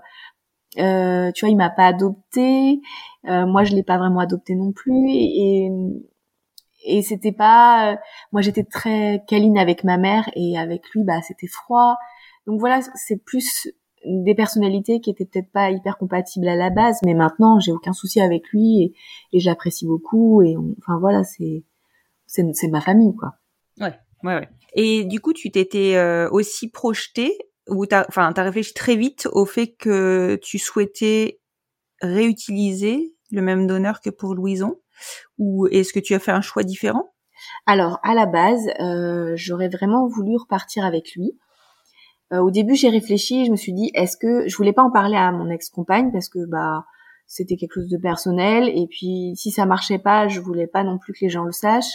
euh, tu vois, il m'a pas adopté, euh, moi je l'ai pas vraiment adopté non plus, et et c'était pas, euh, moi j'étais très câline avec ma mère et avec lui bah c'était froid. Donc voilà, c'est plus des personnalités qui étaient peut-être pas hyper compatibles à la base, mais maintenant j'ai aucun souci avec lui et, et j'apprécie beaucoup et enfin voilà, c'est c'est ma famille quoi. Ouais, ouais, ouais. Et du coup, tu t'étais euh, aussi projeté ou t'as, enfin, t'as réfléchi très vite au fait que tu souhaitais réutiliser le même donneur que pour Louison, ou est-ce que tu as fait un choix différent? Alors, à la base, euh, j'aurais vraiment voulu repartir avec lui. Euh, au début, j'ai réfléchi, je me suis dit, est-ce que je voulais pas en parler à mon ex-compagne parce que bah c'était quelque chose de personnel et puis si ça marchait pas, je voulais pas non plus que les gens le sachent.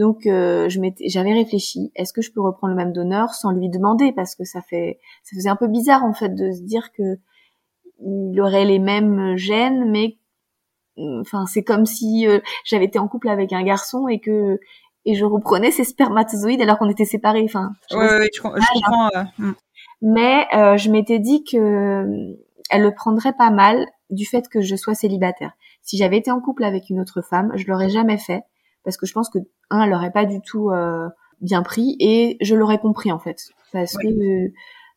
Donc euh, je j'avais réfléchi, est-ce que je peux reprendre le même donneur sans lui demander? Parce que ça fait ça faisait un peu bizarre en fait de se dire que il aurait les mêmes gènes mais enfin c'est comme si euh, j'avais été en couple avec un garçon et que et je reprenais ses spermatozoïdes alors qu'on était séparés. Enfin ouais, je, comprends euh, hmm. mais je m'étais dit que elle le prendrait pas mal du fait que je sois célibataire. Si j'avais été en couple avec une autre femme je l'aurais jamais fait parce que je pense que un, elle l'aurait pas du tout euh, bien pris et je l'aurais compris en fait parce que,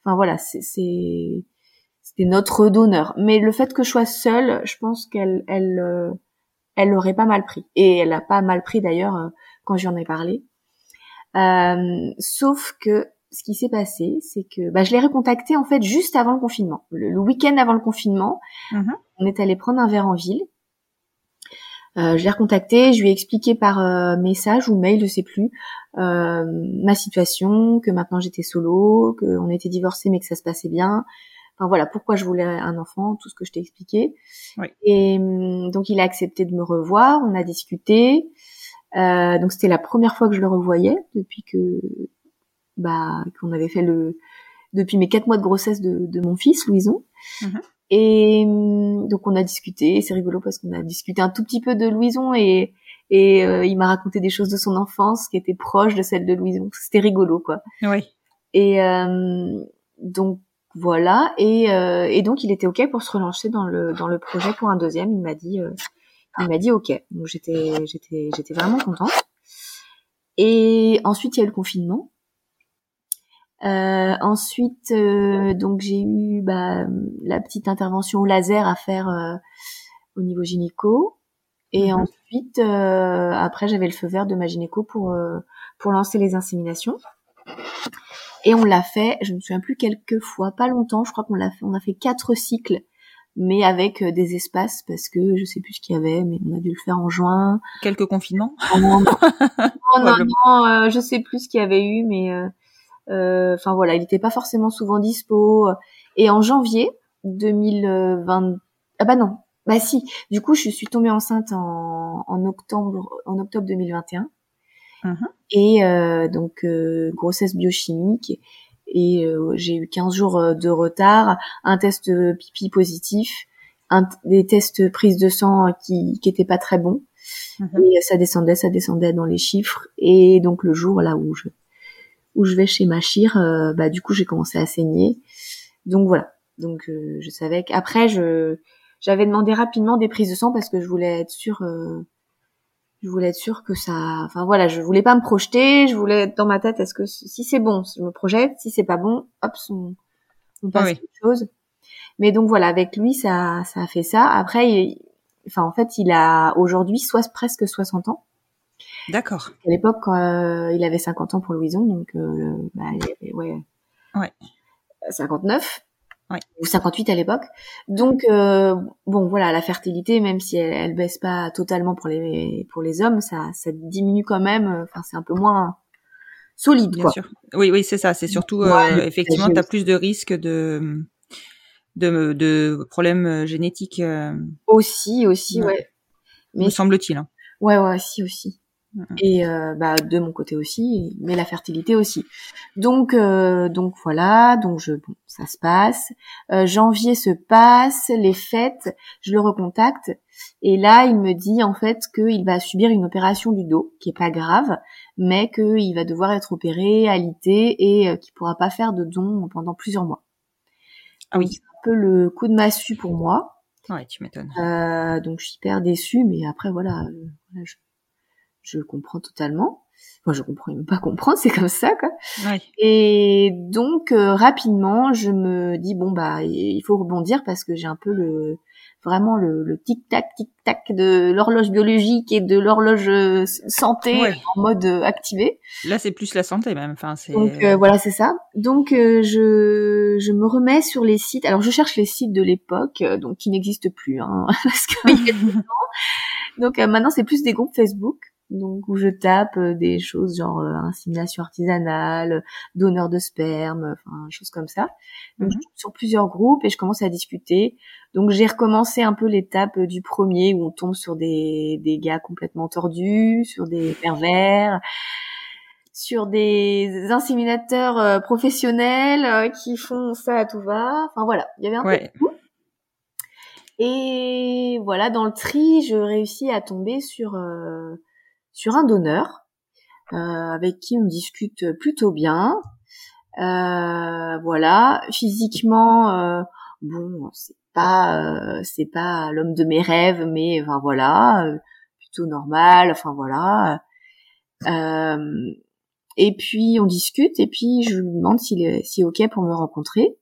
enfin voilà, c'est c'était notre donneur. Mais le fait que je sois seule, je pense qu'elle elle euh, elle l'aurait pas mal pris et elle a pas mal pris d'ailleurs euh, quand j'en ai parlé. Euh, sauf que ce qui s'est passé, c'est que bah, je l'ai recontacté en fait juste avant le confinement, le, week-end avant le confinement. Mm-hmm. On est allé prendre un verre en ville euh, je l'ai recontacté, je lui ai expliqué par euh, message ou mail, je sais plus, euh, ma situation, que maintenant j'étais solo, qu'on était divorcés mais que ça se passait bien. Enfin voilà, pourquoi je voulais un enfant, tout ce que je t'ai expliqué. Et hum, donc il a accepté de me revoir, on a discuté. Euh, donc c'était la première fois que je le revoyais depuis que bah qu'on avait fait le depuis mes quatre mois de grossesse de, de mon fils, Louison. Mhm. Et hum, donc on a discuté, c'est rigolo parce qu'on a discuté un tout petit peu de Louison et, et euh, il m'a raconté des choses de son enfance qui étaient proches de celles de Louison. C'était rigolo quoi. Oui. Et euh, donc voilà. Et, euh, et donc il était ok pour se relancer dans le dans le projet pour un deuxième. Il m'a dit euh, il m'a dit ok. Donc j'étais j'étais j'étais vraiment contente. Et ensuite il y a eu le confinement. Euh, ensuite euh, donc j'ai eu bah, la petite intervention au laser à faire euh, au niveau gynéco. Et Mhm. ensuite euh, après j'avais le feu vert de ma gynéco pour euh, pour lancer les inséminations. Et on l'a fait, je me souviens plus quelques fois, pas longtemps, je crois qu'on l'a fait, on a fait quatre cycles, mais avec euh, des espaces parce que je sais plus ce qu'il y avait, mais on a dû le faire en juin. Quelques confinements. Oh non, non, non, non, non, je sais plus ce qu'il y avait eu, mais enfin voilà, il n'était pas forcément souvent dispo. Et en janvier 2020, ah bah non, bah si, du coup je suis tombée enceinte en, en octobre, en octobre 2021. Mhm. Et euh, donc euh, grossesse biochimique et euh, j'ai eu 15 jours euh, de retard, un test euh, pipi positif, un, des tests prise de sang euh, qui qui étaient pas très bons Mhm. et ça descendait, ça descendait dans les chiffres et donc le jour là où je où je vais chez ma chire, euh, bah du coup j'ai commencé à saigner. Donc voilà. Donc euh, je savais qu'après je j'avais demandé rapidement des prises de sang parce que je voulais être sûre euh, je voulais être sûre que ça enfin voilà, je voulais pas me projeter, je voulais être dans ma tête est-ce que si c'est bon, je me projette, si c'est pas bon, hop, on, on passe Ah oui. à autre chose. Mais donc voilà, avec lui ça ça a fait ça. Après il- enfin en fait, il a aujourd'hui soit presque 60 ans. D'accord. À l'époque, quand, euh, il avait 50 ans pour Louison, donc euh, bah, il avait, ouais, Ouais. 59 Ouais. ou 58 à l'époque. Donc euh, bon, voilà, la fertilité, même si elle, elle baisse pas totalement pour les pour les hommes, ça ça diminue quand même. euh, Enfin, c'est un peu moins solide, Bien quoi. sûr. Oui, oui, c'est ça. C'est surtout, euh, Ouais, effectivement, tu as plus de risques de, de, de problèmes euh, génétiques, euh, Aussi, aussi, Ouais. ouais. me Mais semble-t-il. hein. Ouais, ouais, si aussi. Mhm. Et euh, bah de mon côté aussi, mais la fertilité aussi. Donc euh, donc voilà, donc je bon, ça se passe. Euh, janvier se passe, les fêtes, je le recontacte et là il me dit en fait qu'il va subir une opération du dos qui est pas grave, mais qu'il va devoir être opéré, alité et euh, qu'il pourra pas faire de don pendant plusieurs mois. Ah oui. C'est un peu le coup de massue pour moi. Ouais, tu m'étonnes. Euh, donc je suis hyper déçue, mais après voilà, euh, voilà, je, je comprends totalement. Enfin, je comprends, il ne pas comprendre, c'est comme ça quoi. Ouais. Et donc euh, rapidement, je me dis bon bah il faut rebondir parce que j'ai un peu le vraiment le, le tic tac tic tac de l'horloge biologique et de l'horloge euh, santé Ouais. en mode euh, activé. Là, c'est plus la santé même. Enfin, c'est. Donc euh, voilà, c'est ça. Donc euh, je je me remets sur les sites. Alors je cherche les sites de l'époque, donc qui n'existent plus, hein, parce que il y a du temps. Donc euh, maintenant c'est plus des groupes Facebook, donc où je tape euh, des choses genre euh, insémination artisanale, donneur de sperme, enfin choses comme ça. Donc je tombe sur plusieurs groupes et je commence à discuter. Donc j'ai recommencé un peu l'étape euh, du premier où on tombe sur des des gars complètement tordus, sur des pervers sur des inséminateurs euh, professionnels euh, qui font ça à tout va. Enfin voilà, il y avait un peu Ouais. de tout. Et voilà, dans le tri, je réussis à tomber sur euh, sur un donneur euh, avec qui on discute plutôt bien. Euh, voilà, physiquement, euh, bon, c'est pas c'est pas l'homme de mes rêves, mais enfin voilà, plutôt normal. Enfin voilà. Et puis on discute et puis je lui demande s'il est, s'il est ok pour me rencontrer.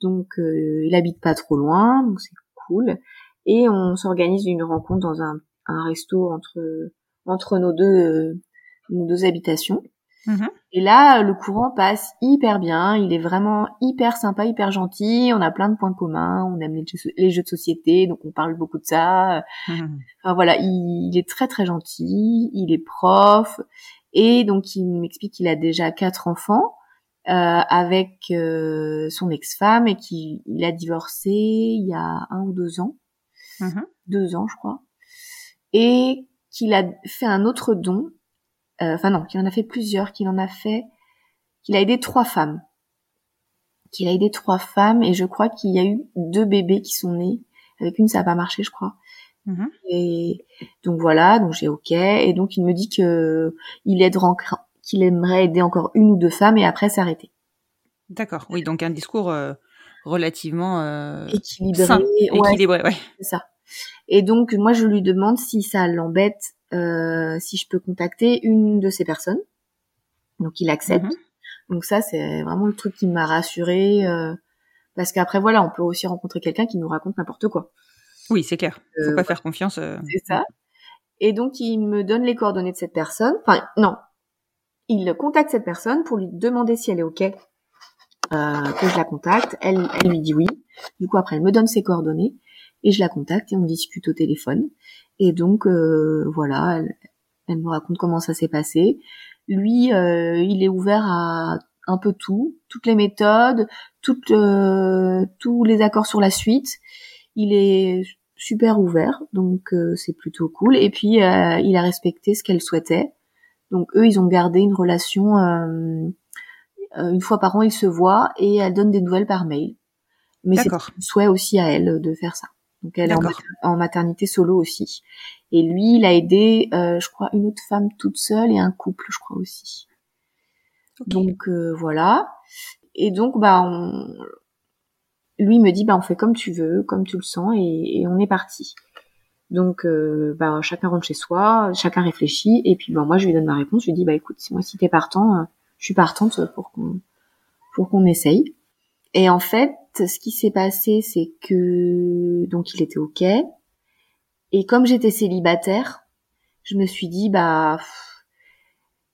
Donc il habite pas trop loin, donc c'est cool. Et on s'organise une rencontre dans un, un resto entre entre nos deux euh, nos deux habitations. Mhm. Et là le courant passe hyper bien. Il est vraiment hyper sympa, hyper gentil. On a plein de points communs. On aime les jeux, les jeux de société, donc on parle beaucoup de ça. Mhm. Enfin voilà, il, il est très très gentil, il est prof et donc il m'explique qu'il a déjà quatre enfants euh, avec euh, son ex-femme et qu'il il a divorcé il y a un ou deux ans, Mhm. deux ans je crois, et qu'il a fait un autre don, euh, enfin non, qu'il en a fait plusieurs, qu'il en a fait, qu'il a aidé trois femmes qu'il a aidé trois femmes et je crois qu'il y a eu deux bébés qui sont nés. Avec une, ça n'a pas marché, je crois. Mhm. Et donc voilà, donc j'ai OK. Et donc il me dit que il aidera, qu'il aimerait aider encore une ou deux femmes et après s'arrêter. D'accord. Oui, donc un discours euh, relativement euh, équilibré. sain, Ouais, équilibré, ouais. c'est ça. Et donc moi je lui demande si ça l'embête, euh, si je peux contacter une de ces personnes. Donc il accepte. Mhm. Donc ça c'est vraiment le truc qui m'a rassurée. euh, parce qu'après voilà, on peut aussi rencontrer quelqu'un qui nous raconte n'importe quoi. Oui, c'est clair. Faut Euh, pas faire confiance. euh, C'est ça. Et donc il me donne les coordonnées de cette personne. Enfin non, il contacte cette personne pour lui demander si elle est ok euh, que je la contacte. Elle, elle lui dit oui. Du coup après elle me donne ses coordonnées et je la contacte et on discute au téléphone. Et donc euh, voilà, elle, elle me raconte comment ça s'est passé. Lui, euh, il est ouvert à un peu tout, toutes les méthodes, toutes, euh, tous les accords sur la suite. Il est super ouvert, donc euh, c'est plutôt cool. Et puis euh, il a respecté ce qu'elle souhaitait. Donc eux, ils ont gardé une relation. euh, une fois par an, ils se voient et elle donne des nouvelles par mail. Mais c'est un souhait aussi à elle de faire ça. Donc elle est en, maternité solo aussi. Et lui, il a aidé, euh, je crois, une autre femme toute seule et un couple, je crois aussi. Donc euh, voilà. Et donc bah on... lui me dit bah on fait comme tu veux, comme tu le sens et, et on est parti. Donc euh, bah chacun rentre chez soi, chacun réfléchit et puis bah moi je lui donne ma réponse, je lui dis bah écoute si moi si t'es partant, je suis partante pour qu'on pour qu'on essaye. Et en fait ce qui s'est passé c'est que donc il était ok et comme j'étais célibataire, je me suis dit bah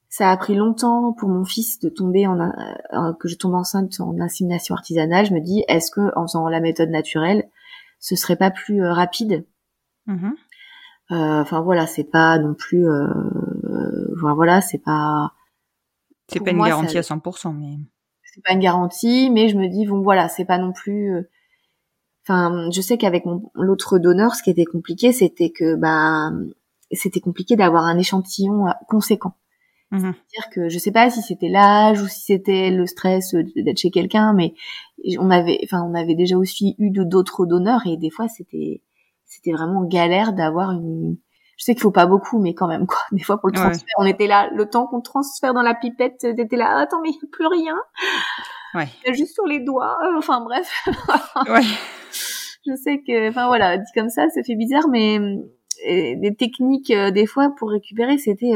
ça a pris longtemps pour mon fils de tomber en un- euh, que je tombe enceinte en insémination artisanale. Je me dis est-ce que en faisant la méthode naturelle, ce serait pas plus euh, rapide? Mhm. Euh, Enfin voilà, c'est pas non plus. Voilà, c'est pas C'est pas une moi, garantie ça- à 100%, mais c'est pas une garantie, mais je me dis bon voilà, c'est pas non plus. euh, Enfin, je sais qu'avec mon l'autre donneur, ce qui était compliqué, c'était que bah c'était compliqué d'avoir un échantillon euh, conséquent. Mhm. dire que je sais pas si c'était l'âge ou si c'était le stress d'être chez quelqu'un, mais on avait, enfin, on avait déjà aussi eu de d'autres donneurs et des fois c'était, c'était vraiment galère d'avoir une. Je sais qu'il faut pas beaucoup, mais quand même quoi. Des fois pour le Ouais. transfert, on était là, le temps qu'on transfère dans la pipette, t'étais là, attends mais y a plus rien, ouais. il y a juste sur les doigts. Euh, Enfin bref, Ouais. je sais que, enfin voilà, dit comme ça, ça fait bizarre, mais euh, des techniques euh, des fois pour récupérer, c'était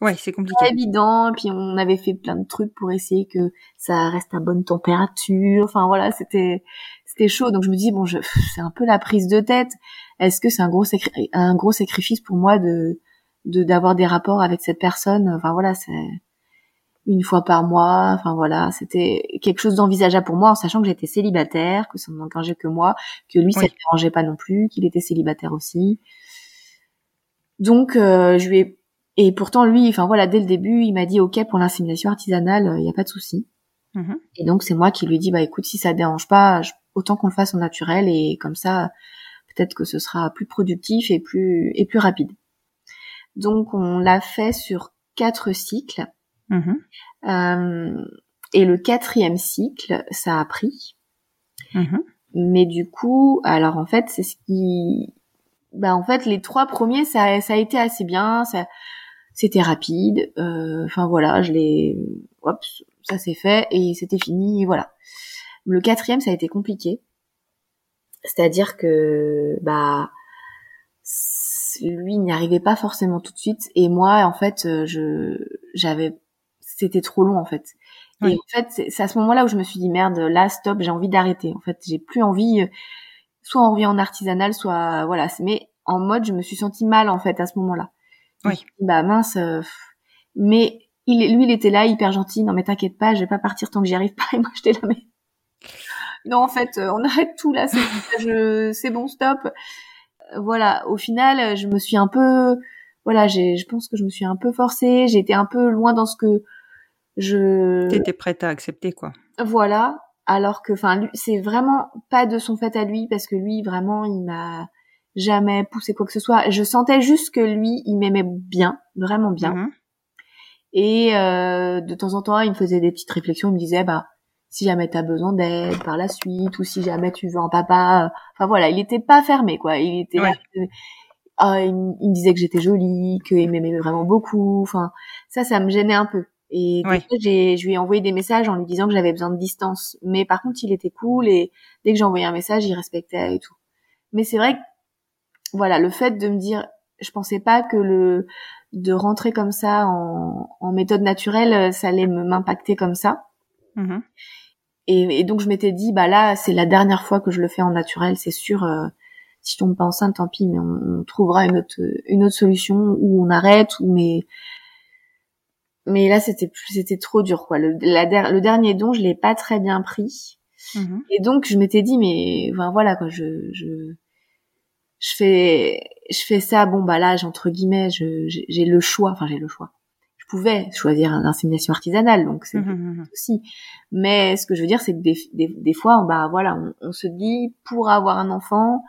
Ouais, c'est pas compliqué. évident. Puis on avait fait plein de trucs pour essayer que ça reste à bonne température. Enfin voilà, c'était c'était chaud. Donc je me dis bon, je, c'est un peu la prise de tête. Est-ce que c'est un gros sacri- un gros sacrifice pour moi de de d'avoir des rapports avec cette personne? Enfin voilà, c'est une fois par mois. Enfin voilà, c'était quelque chose d'envisageable pour moi, en sachant que j'étais célibataire, que ça ne m'engageait que moi, que lui ça Oui. ne dérangeait pas non plus, qu'il était célibataire aussi. Donc euh, je lui ai et pourtant lui, enfin voilà, dès le début, il m'a dit ok pour l'insémination artisanale, il n'y a pas de souci. Mhm. Et donc c'est moi qui lui dit bah écoute si ça te dérange pas, je- autant qu'on le fasse en naturel et comme ça peut-être que ce sera plus productif et plus et plus rapide. Donc on l'a fait sur quatre cycles Mhm. euh, et le quatrième cycle ça a pris. Mhm. Mais du coup, alors en fait, c'est ce qui, bah en fait, les trois premiers, ça, ça a été assez bien, ça, c'était rapide. euh, Enfin voilà, je l'ai, hop, ça s'est fait et c'était fini, et voilà. Le quatrième, ça a été compliqué. C'est-à-dire que, bah, lui il n'y arrivait pas forcément tout de suite et moi, en fait, euh, je, j'avais, c'était trop long en fait. Et Oui. en fait, c'est à ce moment-là où je me suis dit merde, là stop, j'ai envie d'arrêter. En fait, j'ai plus envie, euh, soit on revient en artisanal, soit voilà. Mais en mode, je me suis sentie mal en fait à ce moment-là. Oui. dit, Bah mince. euh, mais il, lui, il était là, hyper gentil. Non mais t'inquiète pas, je vais pas partir tant que j'y arrive pas. Et moi, j'étais là mais non en fait, euh, on arrête tout là. C'est bon, stop. Euh, Voilà. Au final, euh, je me suis un peu, voilà, j'ai, je pense que je me suis un peu forcée. J'ai été un peu loin dans ce que je T'étais prête à accepter, quoi. voilà. Alors que, enfin, c'est vraiment pas de son fait à lui parce que lui, vraiment, il m'a jamais poussé quoi que ce soit. Je sentais juste que lui, il m'aimait bien, vraiment bien. Mhm. Et euh, de temps en temps, il me faisait des petites réflexions. Il me disait, bah, si jamais t'as besoin d'aide par la suite ou si jamais tu veux un papa. Enfin voilà, il était pas fermé quoi. Il était là, euh, ah, il, il, me disait que j'étais jolie, qu'il m'aimait vraiment beaucoup. Enfin ça, ça me gênait un peu. Et coup, j'ai, je lui ai envoyé des messages en lui disant que j'avais besoin de distance. Mais par contre, il était cool et dès que j'ai envoyé un message, il respectait et tout. Mais c'est vrai que, voilà, le fait de me dire, je pensais pas que le, de rentrer comme ça en, en méthode naturelle, ça allait m'impacter comme ça. Mm-hmm. Et, et, donc je m'étais dit, bah là, c'est la dernière fois que je le fais en naturel, c'est sûr. Euh, si je tombe pas enceinte, tant pis, mais on, on, trouvera une autre, une autre solution où on arrête, ou mais mais là c'était c'était trop dur quoi. Le, la, le dernier don, je l'ai pas très bien pris. Mmh et donc je m'étais dit mais enfin, voilà quoi, je je je fais je fais ça bon bah là entre guillemets j'ai le choix, enfin j'ai le choix. Pouvais choisir l'insémination artisanale donc c'est mmh aussi. Mais ce que je veux dire c'est que des, des, des, fois bah voilà on, on, se dit pour avoir un enfant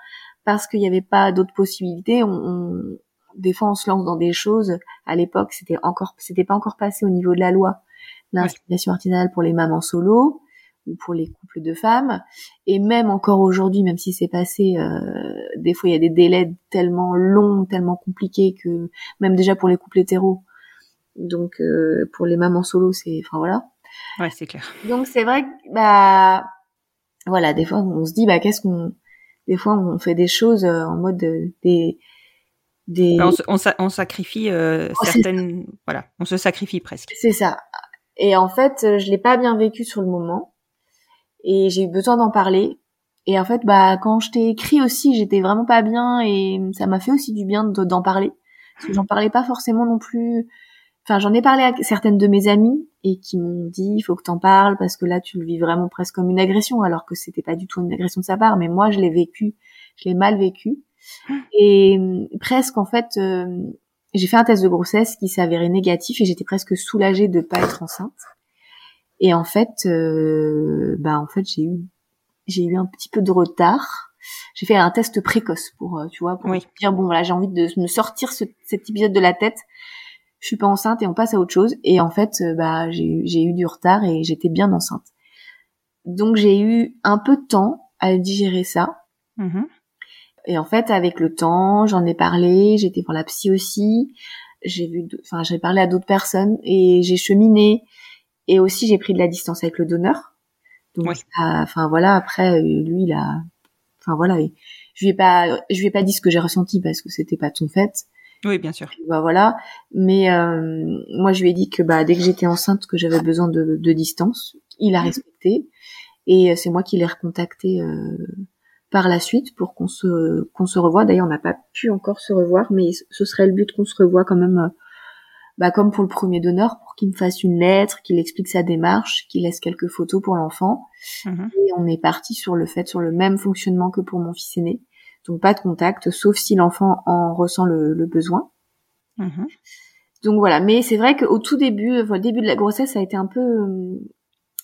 parce qu'il n'y avait pas d'autres possibilités on, on des fois on se lance dans des choses. À l'époque, c'était encore, c'était pas encore passé au niveau de la loi l'insémination artisanale pour les mamans solo ou pour les couples de femmes. Et même encore aujourd'hui, même si c'est passé, euh, des fois il y a des délais tellement longs, tellement compliqués que même déjà pour les couples hétéros. Donc euh, pour les mamans solo, c'est, enfin voilà. Ouais, c'est clair. Donc c'est vrai que bah voilà, des fois on se dit bah qu'est-ce qu'on, des fois on fait des choses euh, en mode des des... Ben, on, on, sacrifie euh, oh, certaines, voilà, on se sacrifie presque. C'est ça. Et en fait, euh, je l'ai pas bien vécu sur le moment, et j'ai eu besoin d'en parler. Et en fait, bah quand je t'ai écrit aussi, j'étais vraiment pas bien, et ça m'a fait aussi du bien d'en parler, parce que j'en parlais pas forcément non plus. Enfin, j'en ai parlé à certaines de mes amies et qui m'ont dit il faut que t'en parles parce que là tu le vis vraiment presque comme une agression alors que c'était pas du tout une agression de sa part mais moi je l'ai vécu je l'ai mal vécu et euh, presque en fait, euh, j'ai fait un test de grossesse qui avéré négatif et j'étais presque soulagée de pas être enceinte. Et en fait, euh, bah en fait j'ai eu j'ai eu un petit peu de retard. J'ai fait un test précoce pour tu vois pour dire bon voilà j'ai envie de me sortir ce, cet épisode de la tête. Je suis pas enceinte et on passe à autre chose. Et en fait bah j'ai j'ai eu du retard et j'étais bien enceinte. Donc j'ai eu un peu de temps à digérer ça. Mmh et en fait, avec le temps, j'en ai parlé, j'étais pour la psy aussi, j'ai vu, enfin, j'ai parlé à d'autres personnes et j'ai cheminé. Et aussi, j'ai pris de la distance avec le donneur. Donc, enfin voilà, après, lui, il a, enfin voilà, je lui ai pas, je lui ai pas dit ce que j'ai ressenti parce que c'était pas de son fait. Oui, bien sûr. Bah voilà, mais euh, moi, je lui ai dit que bah dès que j'étais enceinte, que j'avais besoin de, de, distance. Il a mhm. respecté et c'est moi qui l'ai recontacté. Euh, par la suite pour qu'on se qu'on se revoie. D'ailleurs, on n'a pas pu encore se revoir, mais ce serait le but qu'on se revoie quand même, euh, bah, comme pour le premier donneur, pour qu'il me fasse une lettre, qu'il explique sa démarche, qu'il laisse quelques photos pour l'enfant. Mhm. Et on est parti sur le fait, sur le même fonctionnement que pour mon fils aîné. Donc pas de contact, sauf si l'enfant en ressent le, besoin. Mhm. Donc voilà, mais c'est vrai qu'au tout début, au début de la grossesse, ça a été un peu euh,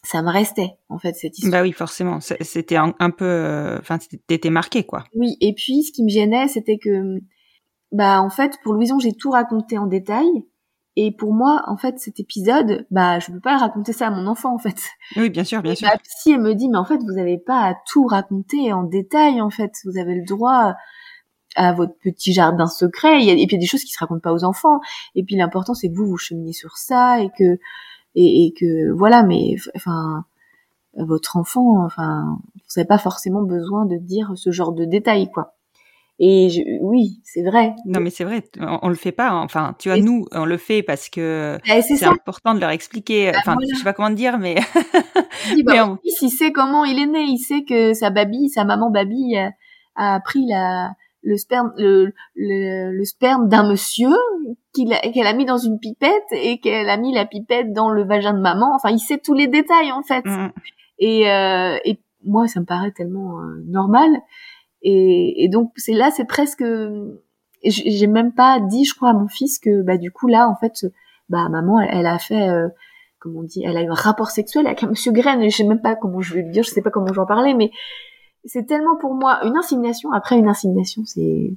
ça me restait en fait cette histoire. Bah oui, forcément, c'était un, peu, euh, enfin, t'étais marqué quoi. Oui, et puis ce qui me gênait, c'était que, bah en fait, pour Louison, j'ai tout raconté en détail, et pour moi, en fait, cet épisode, bah je peux pas raconter ça à mon enfant en fait. Oui, bien sûr, bien sûr. Ma psy elle me dit, mais en fait, vous avez pas à tout raconter en détail en fait, vous avez le droit à votre petit jardin secret, et puis il y a des choses qui se racontent pas aux enfants, et puis l'important c'est que vous vous cheminez sur ça et que et, et que voilà, mais enfin votre enfant, enfin vous n'avez pas forcément besoin de dire ce genre de détails quoi. Et je, oui, c'est vrai. Non, mais c'est vrai, on, le fait pas. Hein. Enfin, tu vois, nous, on le fait parce que bah, c'est important de leur expliquer. Bah, enfin, je sais pas comment dire, mais. bah, il sait comment il est né. Il sait que sa baby, sa maman baby, a, a pris la le sperme le, le, le sperme d'un monsieur qu'elle a mis dans une pipette et qu'elle a mis la pipette dans le vagin de maman. Enfin, il sait tous les détails en fait. Mm. Et, euh, et moi, ça me paraît tellement euh, normal. Et, et donc c'est là, c'est presque. J'ai même pas dit, je crois, à mon fils que bah du coup là, en fait, bah maman, elle, a fait. Euh, comment on dit, elle a eu un rapport sexuel avec un monsieur Graine, je sais même pas comment je vais le dire, je sais pas comment j'en parlais, mais c'est tellement pour moi une insémination. Après une insémination, c'est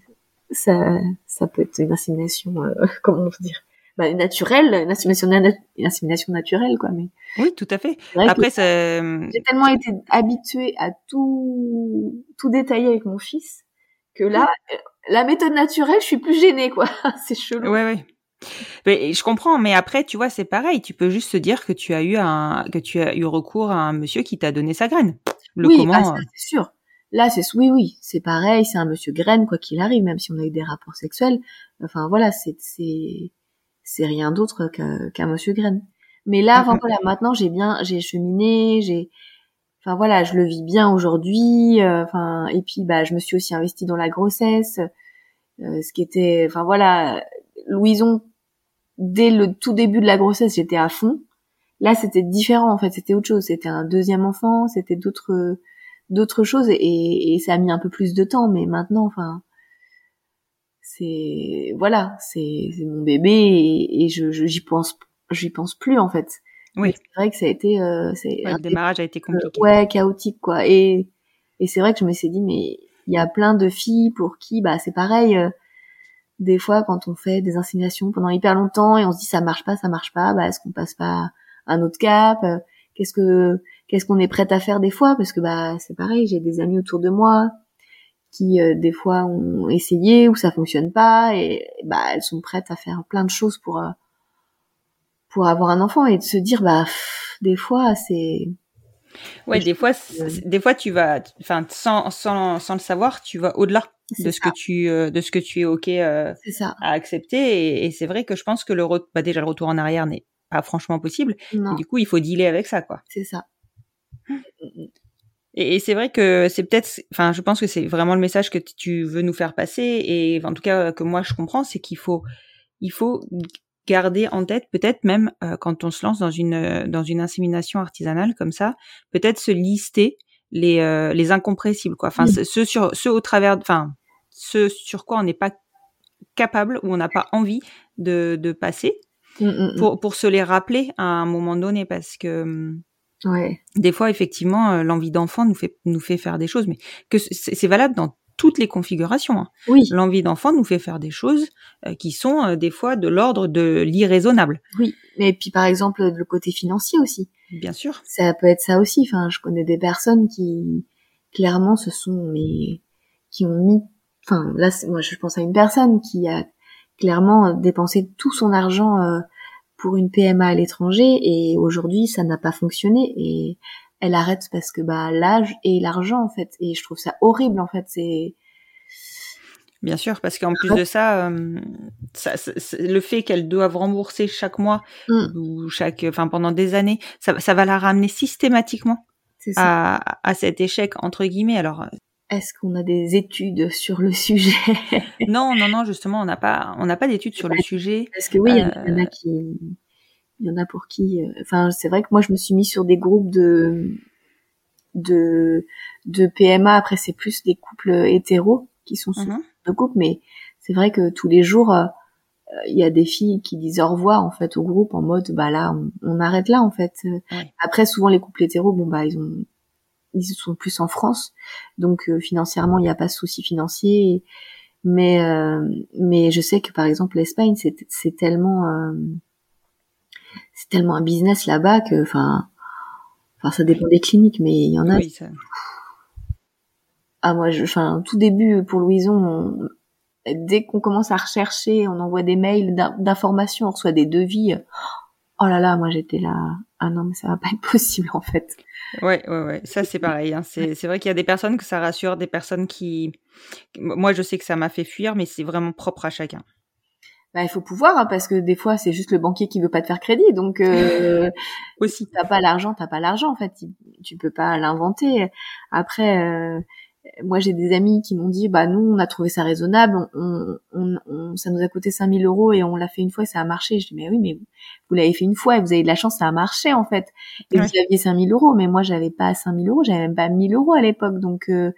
ça, ça peut être une insémination, euh, comment dire, bah, naturelle, une insémination naturelle, quoi. Mais oui, tout à fait. Après, j'ai tellement été habituée à tout tout détailler avec mon fils que là, la méthode naturelle, je suis plus gênée, quoi. c'est chelou. Ouais, ouais. Mais je comprends, mais après, tu vois, c'est pareil. Tu peux juste te dire que tu as eu un, que tu as eu recours à un monsieur qui t'a donné sa graine. Le oui, comment ah, c'est sûr. Là, c'est oui, oui, c'est pareil. C'est un monsieur graine, quoi qu'il arrive, même si on a eu des rapports sexuels. Enfin, voilà, c'est c'est c'est rien d'autre qu'un monsieur graine. Mais là, enfin, voilà, maintenant, j'ai bien, j'ai cheminé, j'ai, enfin voilà, je le vis bien aujourd'hui. Euh, enfin, et puis, bah, je me suis aussi investie dans la grossesse, euh, ce qui était, enfin voilà, Louison dès le tout début de la grossesse, j'étais à fond. Là, c'était différent en fait, c'était autre chose. C'était un deuxième enfant, c'était d'autres d'autres choses et, et, ça a mis un peu plus de temps. Mais maintenant, enfin, c'est voilà, c'est mon bébé et, et je j'y pense j'y pense plus en fait. Oui. C'est vrai que ça a été euh, c'est le démarrage a été compliqué. ouais, chaotique quoi. Et et c'est vrai que je me suis dit mais il y a plein de filles pour qui bah c'est pareil. Euh, des fois quand on fait des inséminations pendant hyper longtemps et on se dit ça marche pas, ça marche pas, bah est-ce qu'on passe pas un autre cap euh, Qu'est-ce que qu'est-ce qu'on est prête à faire des fois? Parce que bah c'est pareil, j'ai des amis autour de moi qui euh, des fois ont essayé ou ça fonctionne pas et, bah elles sont prêtes à faire plein de choses pour euh, pour avoir un enfant et de se dire bah des fois c'est ouais des fois des fois tu vas enfin sans sans sans le savoir tu vas au-delà de ce que tu euh, de ce que tu es ok ça. à accepter et, c'est vrai que je pense que le bah déjà le retour en arrière n'est pas franchement possible du coup il faut dealer avec ça quoi. C'est ça et, c'est vrai que c'est peut-être enfin je pense que c'est vraiment le message que tu veux nous faire passer et en tout cas que moi je comprends c'est qu'il faut il faut garder en tête peut-être même euh, quand on se lance dans une dans une insémination artisanale comme ça peut-être se lister les euh, les incompressibles quoi. Enfin ceux sur ceux au travers enfin ce sur quoi on n'est pas capable ou on n'a pas envie de de passer mmh, mmh, mmh. pour pour se les rappeler à un moment donné parce que ouais. des fois effectivement euh, l'envie d'enfant nous fait nous fait faire des choses mais que c'est valable dans toutes les configurations. Hein. Oui. L'envie d'enfant nous fait faire des choses euh, qui sont des fois de l'ordre de l'irraisonnable. Oui, mais puis par exemple le côté financier aussi. Bien sûr. Ça peut être ça aussi. Enfin, je connais des personnes qui clairement se sont mais qui ont mis. Enfin, là, moi, je pense à une personne qui a clairement dépensé tout son argent euh, pour une PMA à l'étranger et aujourd'hui ça n'a pas fonctionné et elle arrête parce que bah l'âge et l'argent en fait et je trouve ça horrible en fait c'est Bien sûr, parce qu'en plus de ça, euh, ça le fait qu'elles doivent rembourser chaque mois mm. ou chaque, enfin pendant des années, ça, ça va la ramener systématiquement à, à, cet échec entre guillemets. Alors, est-ce qu'on a des études sur le sujet? Non, non, non, justement, on n'a pas, on n'a pas d'études sur le sujet. Parce que oui, il y, en a euh, qui, il y en a pour qui, enfin, c'est vrai que moi, je me suis mis sur des groupes de de de PMA. Après, c'est plus des couples hétéros qui sont mm-hmm de couple, mais c'est vrai que tous les jours, euh, il y a des filles qui disent au revoir en fait au groupe en mode bah là on, arrête là en fait. Après souvent les couples hétéros bon bah ils ont ils sont plus en France donc euh, financièrement il n'y a pas de souci financier mais euh, mais je sais que par exemple l'Espagne c'est c'est tellement c'est tellement un business là-bas que enfin enfin ça dépend des cliniques mais il y en a ah moi, enfin tout début pour Louison, dès qu'on commence à rechercher, on envoie des mails d'informations, on reçoit des devis. Oh là là, moi j'étais là. Ah non, mais ça va pas être possible en fait. Ouais, ouais, ouais. Ça c'est pareil. Hein. C'est, c'est vrai qu'il y a des personnes que ça rassure, des personnes qui. Moi je sais que ça m'a fait fuir, mais c'est vraiment propre à chacun. Bah, il faut pouvoir hein, parce que des fois c'est juste le banquier qui veut pas te faire crédit donc euh, aussi t'as pas l'argent t'as pas l'argent en fait tu, peux pas l'inventer après euh, moi j'ai des amis qui m'ont dit bah nous on a trouvé ça raisonnable on, on, on, ça nous a coûté 5000 euros et on l'a fait une fois et ça a marché. Je dis mais oui mais vous l'avez fait une fois et vous avez de la chance ça a marché en fait. Et vous aviez 5000 euros mais moi j'avais pas 5000 euros j'avais même pas 1000 euros à l'époque. Donc euh,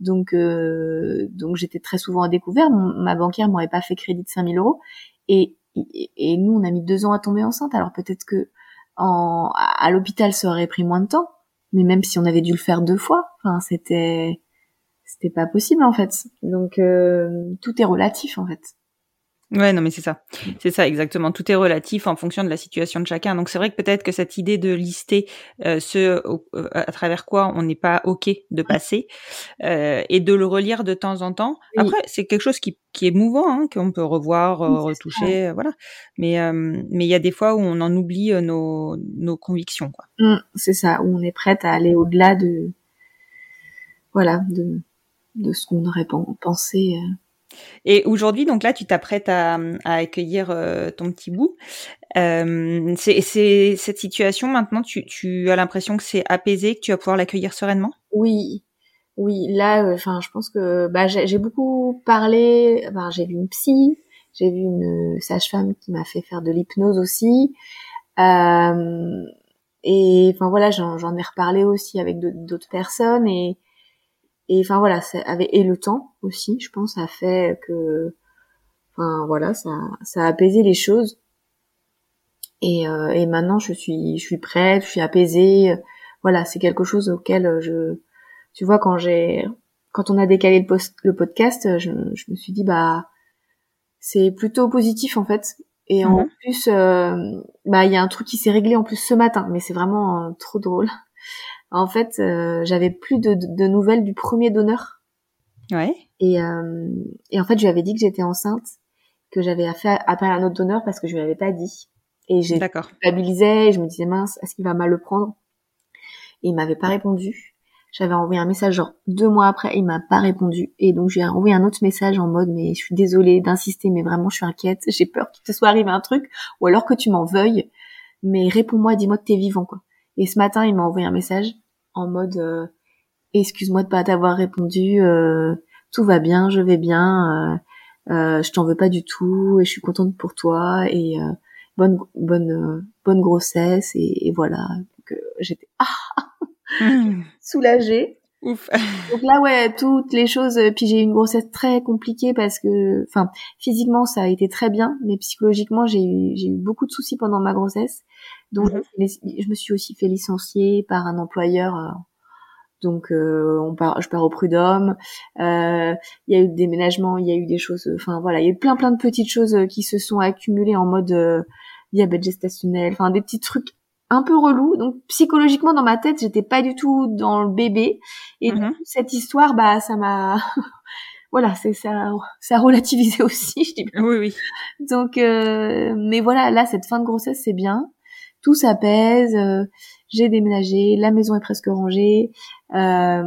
donc euh, donc j'étais très souvent à découvert. Ma banquière m'aurait pas fait crédit de 5000 euros. Et, et, et nous on a mis deux ans à tomber enceinte. Alors peut-être que en, à l'hôpital ça aurait pris moins de temps mais même si on avait dû le faire deux fois enfin c'était c'était pas possible en fait. Donc euh, tout est relatif en fait. Ouais, non, mais c'est ça. C'est ça, exactement. Tout est relatif en fonction de la situation de chacun. Donc, c'est vrai que peut-être que cette idée de lister euh, ce euh, à travers quoi on n'est pas OK de passer euh, et de le relire de temps en temps. Après, c'est quelque chose qui, qui est mouvant, hein, qu'on peut revoir, retoucher, voilà. Mais mais il y a des fois où on en oublie nos, nos convictions, quoi. Mmh, c'est ça, où on est prête à aller au-delà de voilà de de ce qu'on aurait pensé. Et aujourd'hui, donc là, tu t'apprêtes à, à accueillir euh, ton petit bout. Euh, c'est cette situation maintenant, tu, tu as l'impression que c'est apaisé, que tu vas pouvoir l'accueillir sereinement? Oui, oui. Là, euh, enfin, je pense que bah, j'ai beaucoup parlé. Enfin, j'ai vu une psy, j'ai vu une sage-femme qui m'a fait faire de l'hypnose aussi. Euh, et enfin voilà, j'en ai reparlé aussi avec d'autres personnes et et enfin voilà, ça avait et le temps aussi, je pense, a fait que, enfin voilà, ça, ça a apaisé les choses. Et, euh, et maintenant, je suis, je suis prête, je suis apaisée. Voilà, c'est quelque chose auquel je, tu vois, quand j'ai, quand on a décalé le, post, le podcast, je, je me suis dit bah, c'est plutôt positif en fait. Et en mhm. plus, euh, bah il y a un truc qui s'est réglé en plus ce matin, mais c'est vraiment euh, trop drôle en fait, euh, j'avais plus de, de, nouvelles du premier donneur. Ouais. Et, euh, et en fait, je lui avais dit que j'étais enceinte, que j'avais fait appel à un autre donneur parce que je lui avais pas dit. Et j'ai stabilisé, je me disais mince, est-ce qu'il va mal le prendre? Et il m'avait pas répondu. J'avais envoyé un message genre deux mois après, il m'a pas répondu. Et donc j'ai envoyé un autre message en mode mais je suis désolée d'insister, mais vraiment je suis inquiète, j'ai peur qu'il te soit arrivé un truc, ou alors que tu m'en veuilles, mais réponds-moi, dis-moi que t'es vivant quoi. Et ce matin il m'a envoyé un message en mode euh, excuse-moi de pas t'avoir répondu, euh, tout va bien, je vais bien, euh, je t'en veux pas du tout et je suis contente pour toi et bonne bonne bonne grossesse et, voilà que j'étais ah, soulagée. Ouf. Donc là ouais toutes les choses puis j'ai eu une grossesse très compliquée parce que enfin physiquement ça a été très bien mais psychologiquement j'ai eu j'ai eu beaucoup de soucis pendant ma grossesse donc mhm. je me suis aussi fait licencier par un employeur. Euh, donc euh, on part, je pars au prud'homme. Euh, il y a eu des déménagements, il y a eu des choses. Enfin voilà, il y a eu plein plein de petites choses qui se sont accumulées en mode diabète gestationnel. Enfin des petits trucs un peu relous. Donc psychologiquement dans ma tête, j'étais pas du tout dans le bébé. Et mhm. cette histoire, bah ça m'a voilà, c'est ça, ça a relativisé aussi, je dis. Oui, oui. Donc, mais voilà, là, cette fin de grossesse, c'est bien tout s'apaise, euh, j'ai déménagé, la maison est presque rangée, euh,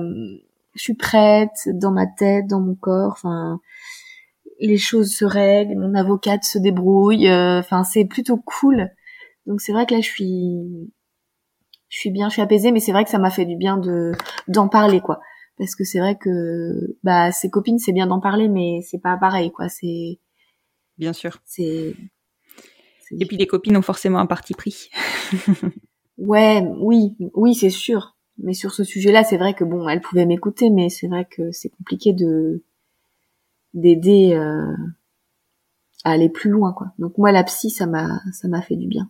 je suis prête dans ma tête, dans mon corps, enfin les choses se règlent, mon avocate se débrouille, euh, enfin c'est plutôt cool. Donc c'est vrai que là je suis je suis bien, je suis apaisée, mais c'est vrai que ça m'a fait du bien de d'en parler quoi, parce que c'est vrai que bah ses copines c'est bien d'en parler, mais c'est pas pareil quoi, c'est bien sûr. C'est et puis les copines ont forcément un parti pris. ouais, oui, oui, c'est sûr. Mais sur ce sujet-là, c'est vrai que bon, elles pouvaient m'écouter, mais c'est vrai que c'est compliqué de d'aider euh, à aller plus loin, quoi. Donc moi, la psy, ça m'a ça m'a fait du bien.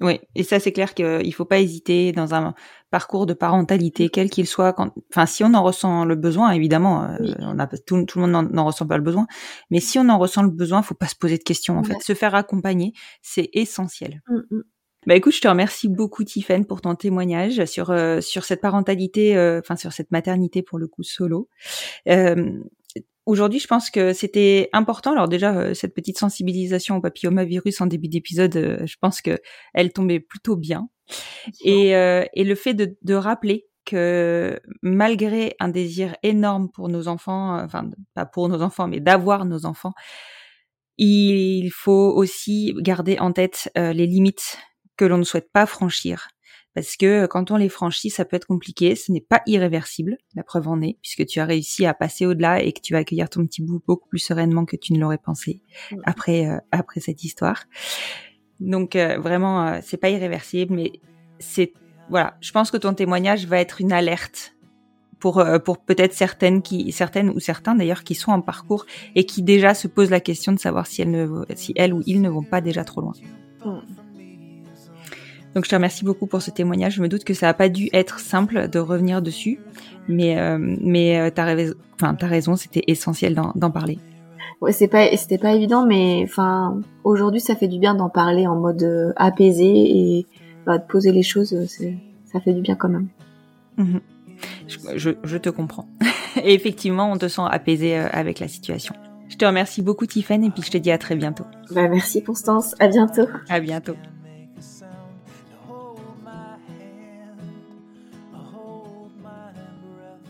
Oui, et ça c'est clair qu'il faut pas hésiter dans un parcours de parentalité, quel qu'il soit. Quand... Enfin, si on en ressent le besoin, évidemment, euh, on a tout, tout, le monde n'en ressent pas le besoin. Mais si on en ressent le besoin, faut pas se poser de questions. En fait, se faire accompagner, c'est essentiel. Bah écoute, je te remercie beaucoup Tiffen pour ton témoignage sur euh, sur cette parentalité, euh, enfin sur cette maternité pour le coup solo. Euh, Aujourd'hui, je pense que c'était important. Alors déjà, euh, cette petite sensibilisation au papillomavirus en début d'épisode, euh, je pense que elle tombait plutôt bien. Et, euh, et le fait de, de, rappeler que malgré un désir énorme pour nos enfants, enfin pas pour nos enfants, mais d'avoir nos enfants, il faut aussi garder en tête les limites que l'on ne souhaite pas franchir parce que euh, quand on les franchit, ça peut être compliqué. Ce n'est pas irréversible, la preuve en est, puisque tu as réussi à passer au-delà et que tu vas accueillir ton petit bout beaucoup plus sereinement que tu ne l'aurais pensé après euh, après cette histoire. Donc euh, vraiment, c'est pas irréversible, mais c'est voilà. Je pense que ton témoignage va être une alerte pour pour peut-être certaines qui certaines ou certains d'ailleurs qui sont en parcours et qui déjà se posent la question de savoir si elles ne si elles ou ils ne vont pas déjà trop loin. Donc je te remercie beaucoup pour ce témoignage. Je me doute que ça n'a pas dû être simple de revenir dessus, mais euh, mais euh, t'as raison, enfin t'as raison, c'était essentiel d'en parler. Ouais, c'est pas, c'était pas évident, mais enfin, aujourd'hui, ça fait du bien d'en parler en mode euh, apaisé et bah, de poser les choses. euh, ça fait du bien quand même. Mhm. Je, je- je te comprends. et effectivement, on te sent apaisé avec la situation. Je te remercie beaucoup, Tiffany, et puis je te dis à très bientôt. Bah, merci Constance. À bientôt. À bientôt.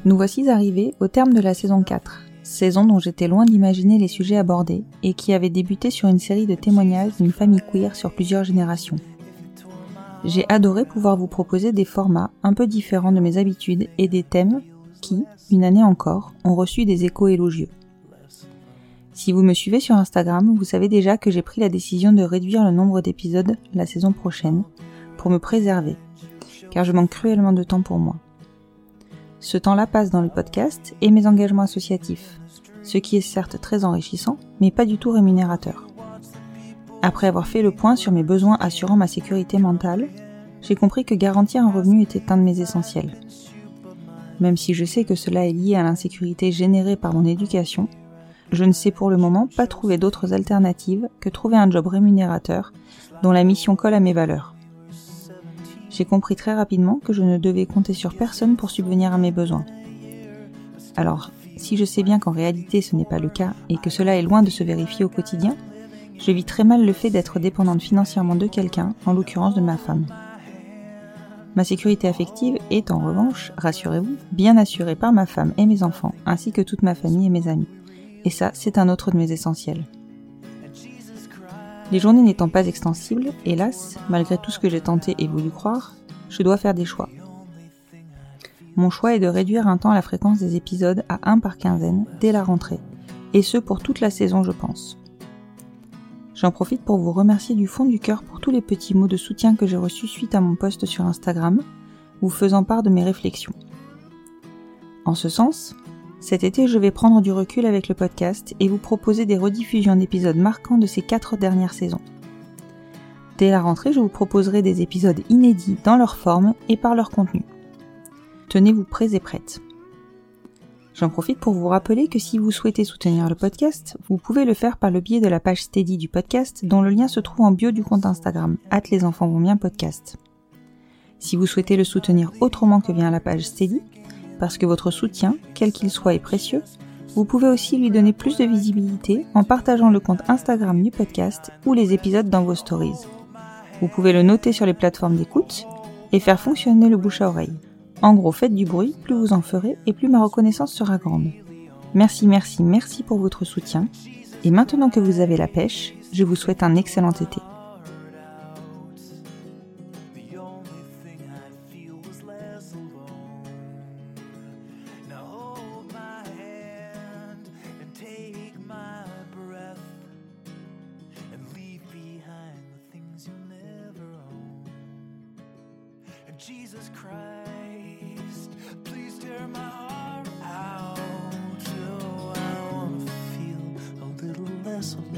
Nous voici arrivés au terme de la saison 4, saison dont j'étais loin d'imaginer les sujets abordés et qui avait débuté sur une série de témoignages d'une famille queer sur plusieurs générations. J'ai adoré pouvoir vous proposer des formats un peu différents de mes habitudes et des thèmes qui, une année encore, ont reçu des échos élogieux. Si vous me suivez sur Instagram, vous savez déjà que j'ai pris la décision de réduire le nombre d'épisodes la saison prochaine pour me préserver, car je manque cruellement de temps pour moi. Ce temps-là passe dans le podcast et mes engagements associatifs, ce qui est certes très enrichissant, mais pas du tout rémunérateur. Après avoir fait le point sur mes besoins assurant ma sécurité mentale, j'ai compris que garantir un revenu était un de mes essentiels. Même si je sais que cela est lié à l'insécurité générée par mon éducation, je ne sais pour le moment pas trouver d'autres alternatives que trouver un job rémunérateur dont la mission colle à mes valeurs. J'ai compris très rapidement que je ne devais compter sur personne pour subvenir à mes besoins. Alors, si je sais bien qu'en réalité ce n'est pas le cas et que cela est loin de se vérifier au quotidien, je vis très mal le fait d'être dépendante financièrement de quelqu'un, en l'occurrence de ma femme. Ma sécurité affective est en revanche, rassurez-vous, bien assurée par ma femme et mes enfants, ainsi que toute ma famille et mes amis. Et ça, c'est un autre de mes essentiels. Les journées n'étant pas extensibles, hélas, malgré tout ce que j'ai tenté et voulu croire, je dois faire des choix. Mon choix est de réduire un temps la fréquence des épisodes à un par quinzaine dès la rentrée, et ce pour toute la saison je pense. J'en profite pour vous remercier du fond du cœur pour tous les petits mots de soutien que j'ai reçus suite à mon post sur Instagram, vous faisant part de mes réflexions. En ce sens, cet été, je vais prendre du recul avec le podcast et vous proposer des rediffusions d'épisodes marquants de ces quatre dernières saisons. Dès la rentrée, je vous proposerai des épisodes inédits dans leur forme et par leur contenu. Tenez-vous prêts et prêtes. J'en profite pour vous rappeler que si vous souhaitez soutenir le podcast, vous pouvez le faire par le biais de la page Steady du podcast dont le lien se trouve en bio du compte Instagram, hâte les enfants vont podcast. Si vous souhaitez le soutenir autrement que via la page Steady, parce que votre soutien, quel qu'il soit, est précieux, vous pouvez aussi lui donner plus de visibilité en partageant le compte Instagram du podcast ou les épisodes dans vos stories. Vous pouvez le noter sur les plateformes d'écoute et faire fonctionner le bouche à oreille. En gros, faites du bruit, plus vous en ferez et plus ma reconnaissance sera grande. Merci, merci, merci pour votre soutien. Et maintenant que vous avez la pêche, je vous souhaite un excellent été. So.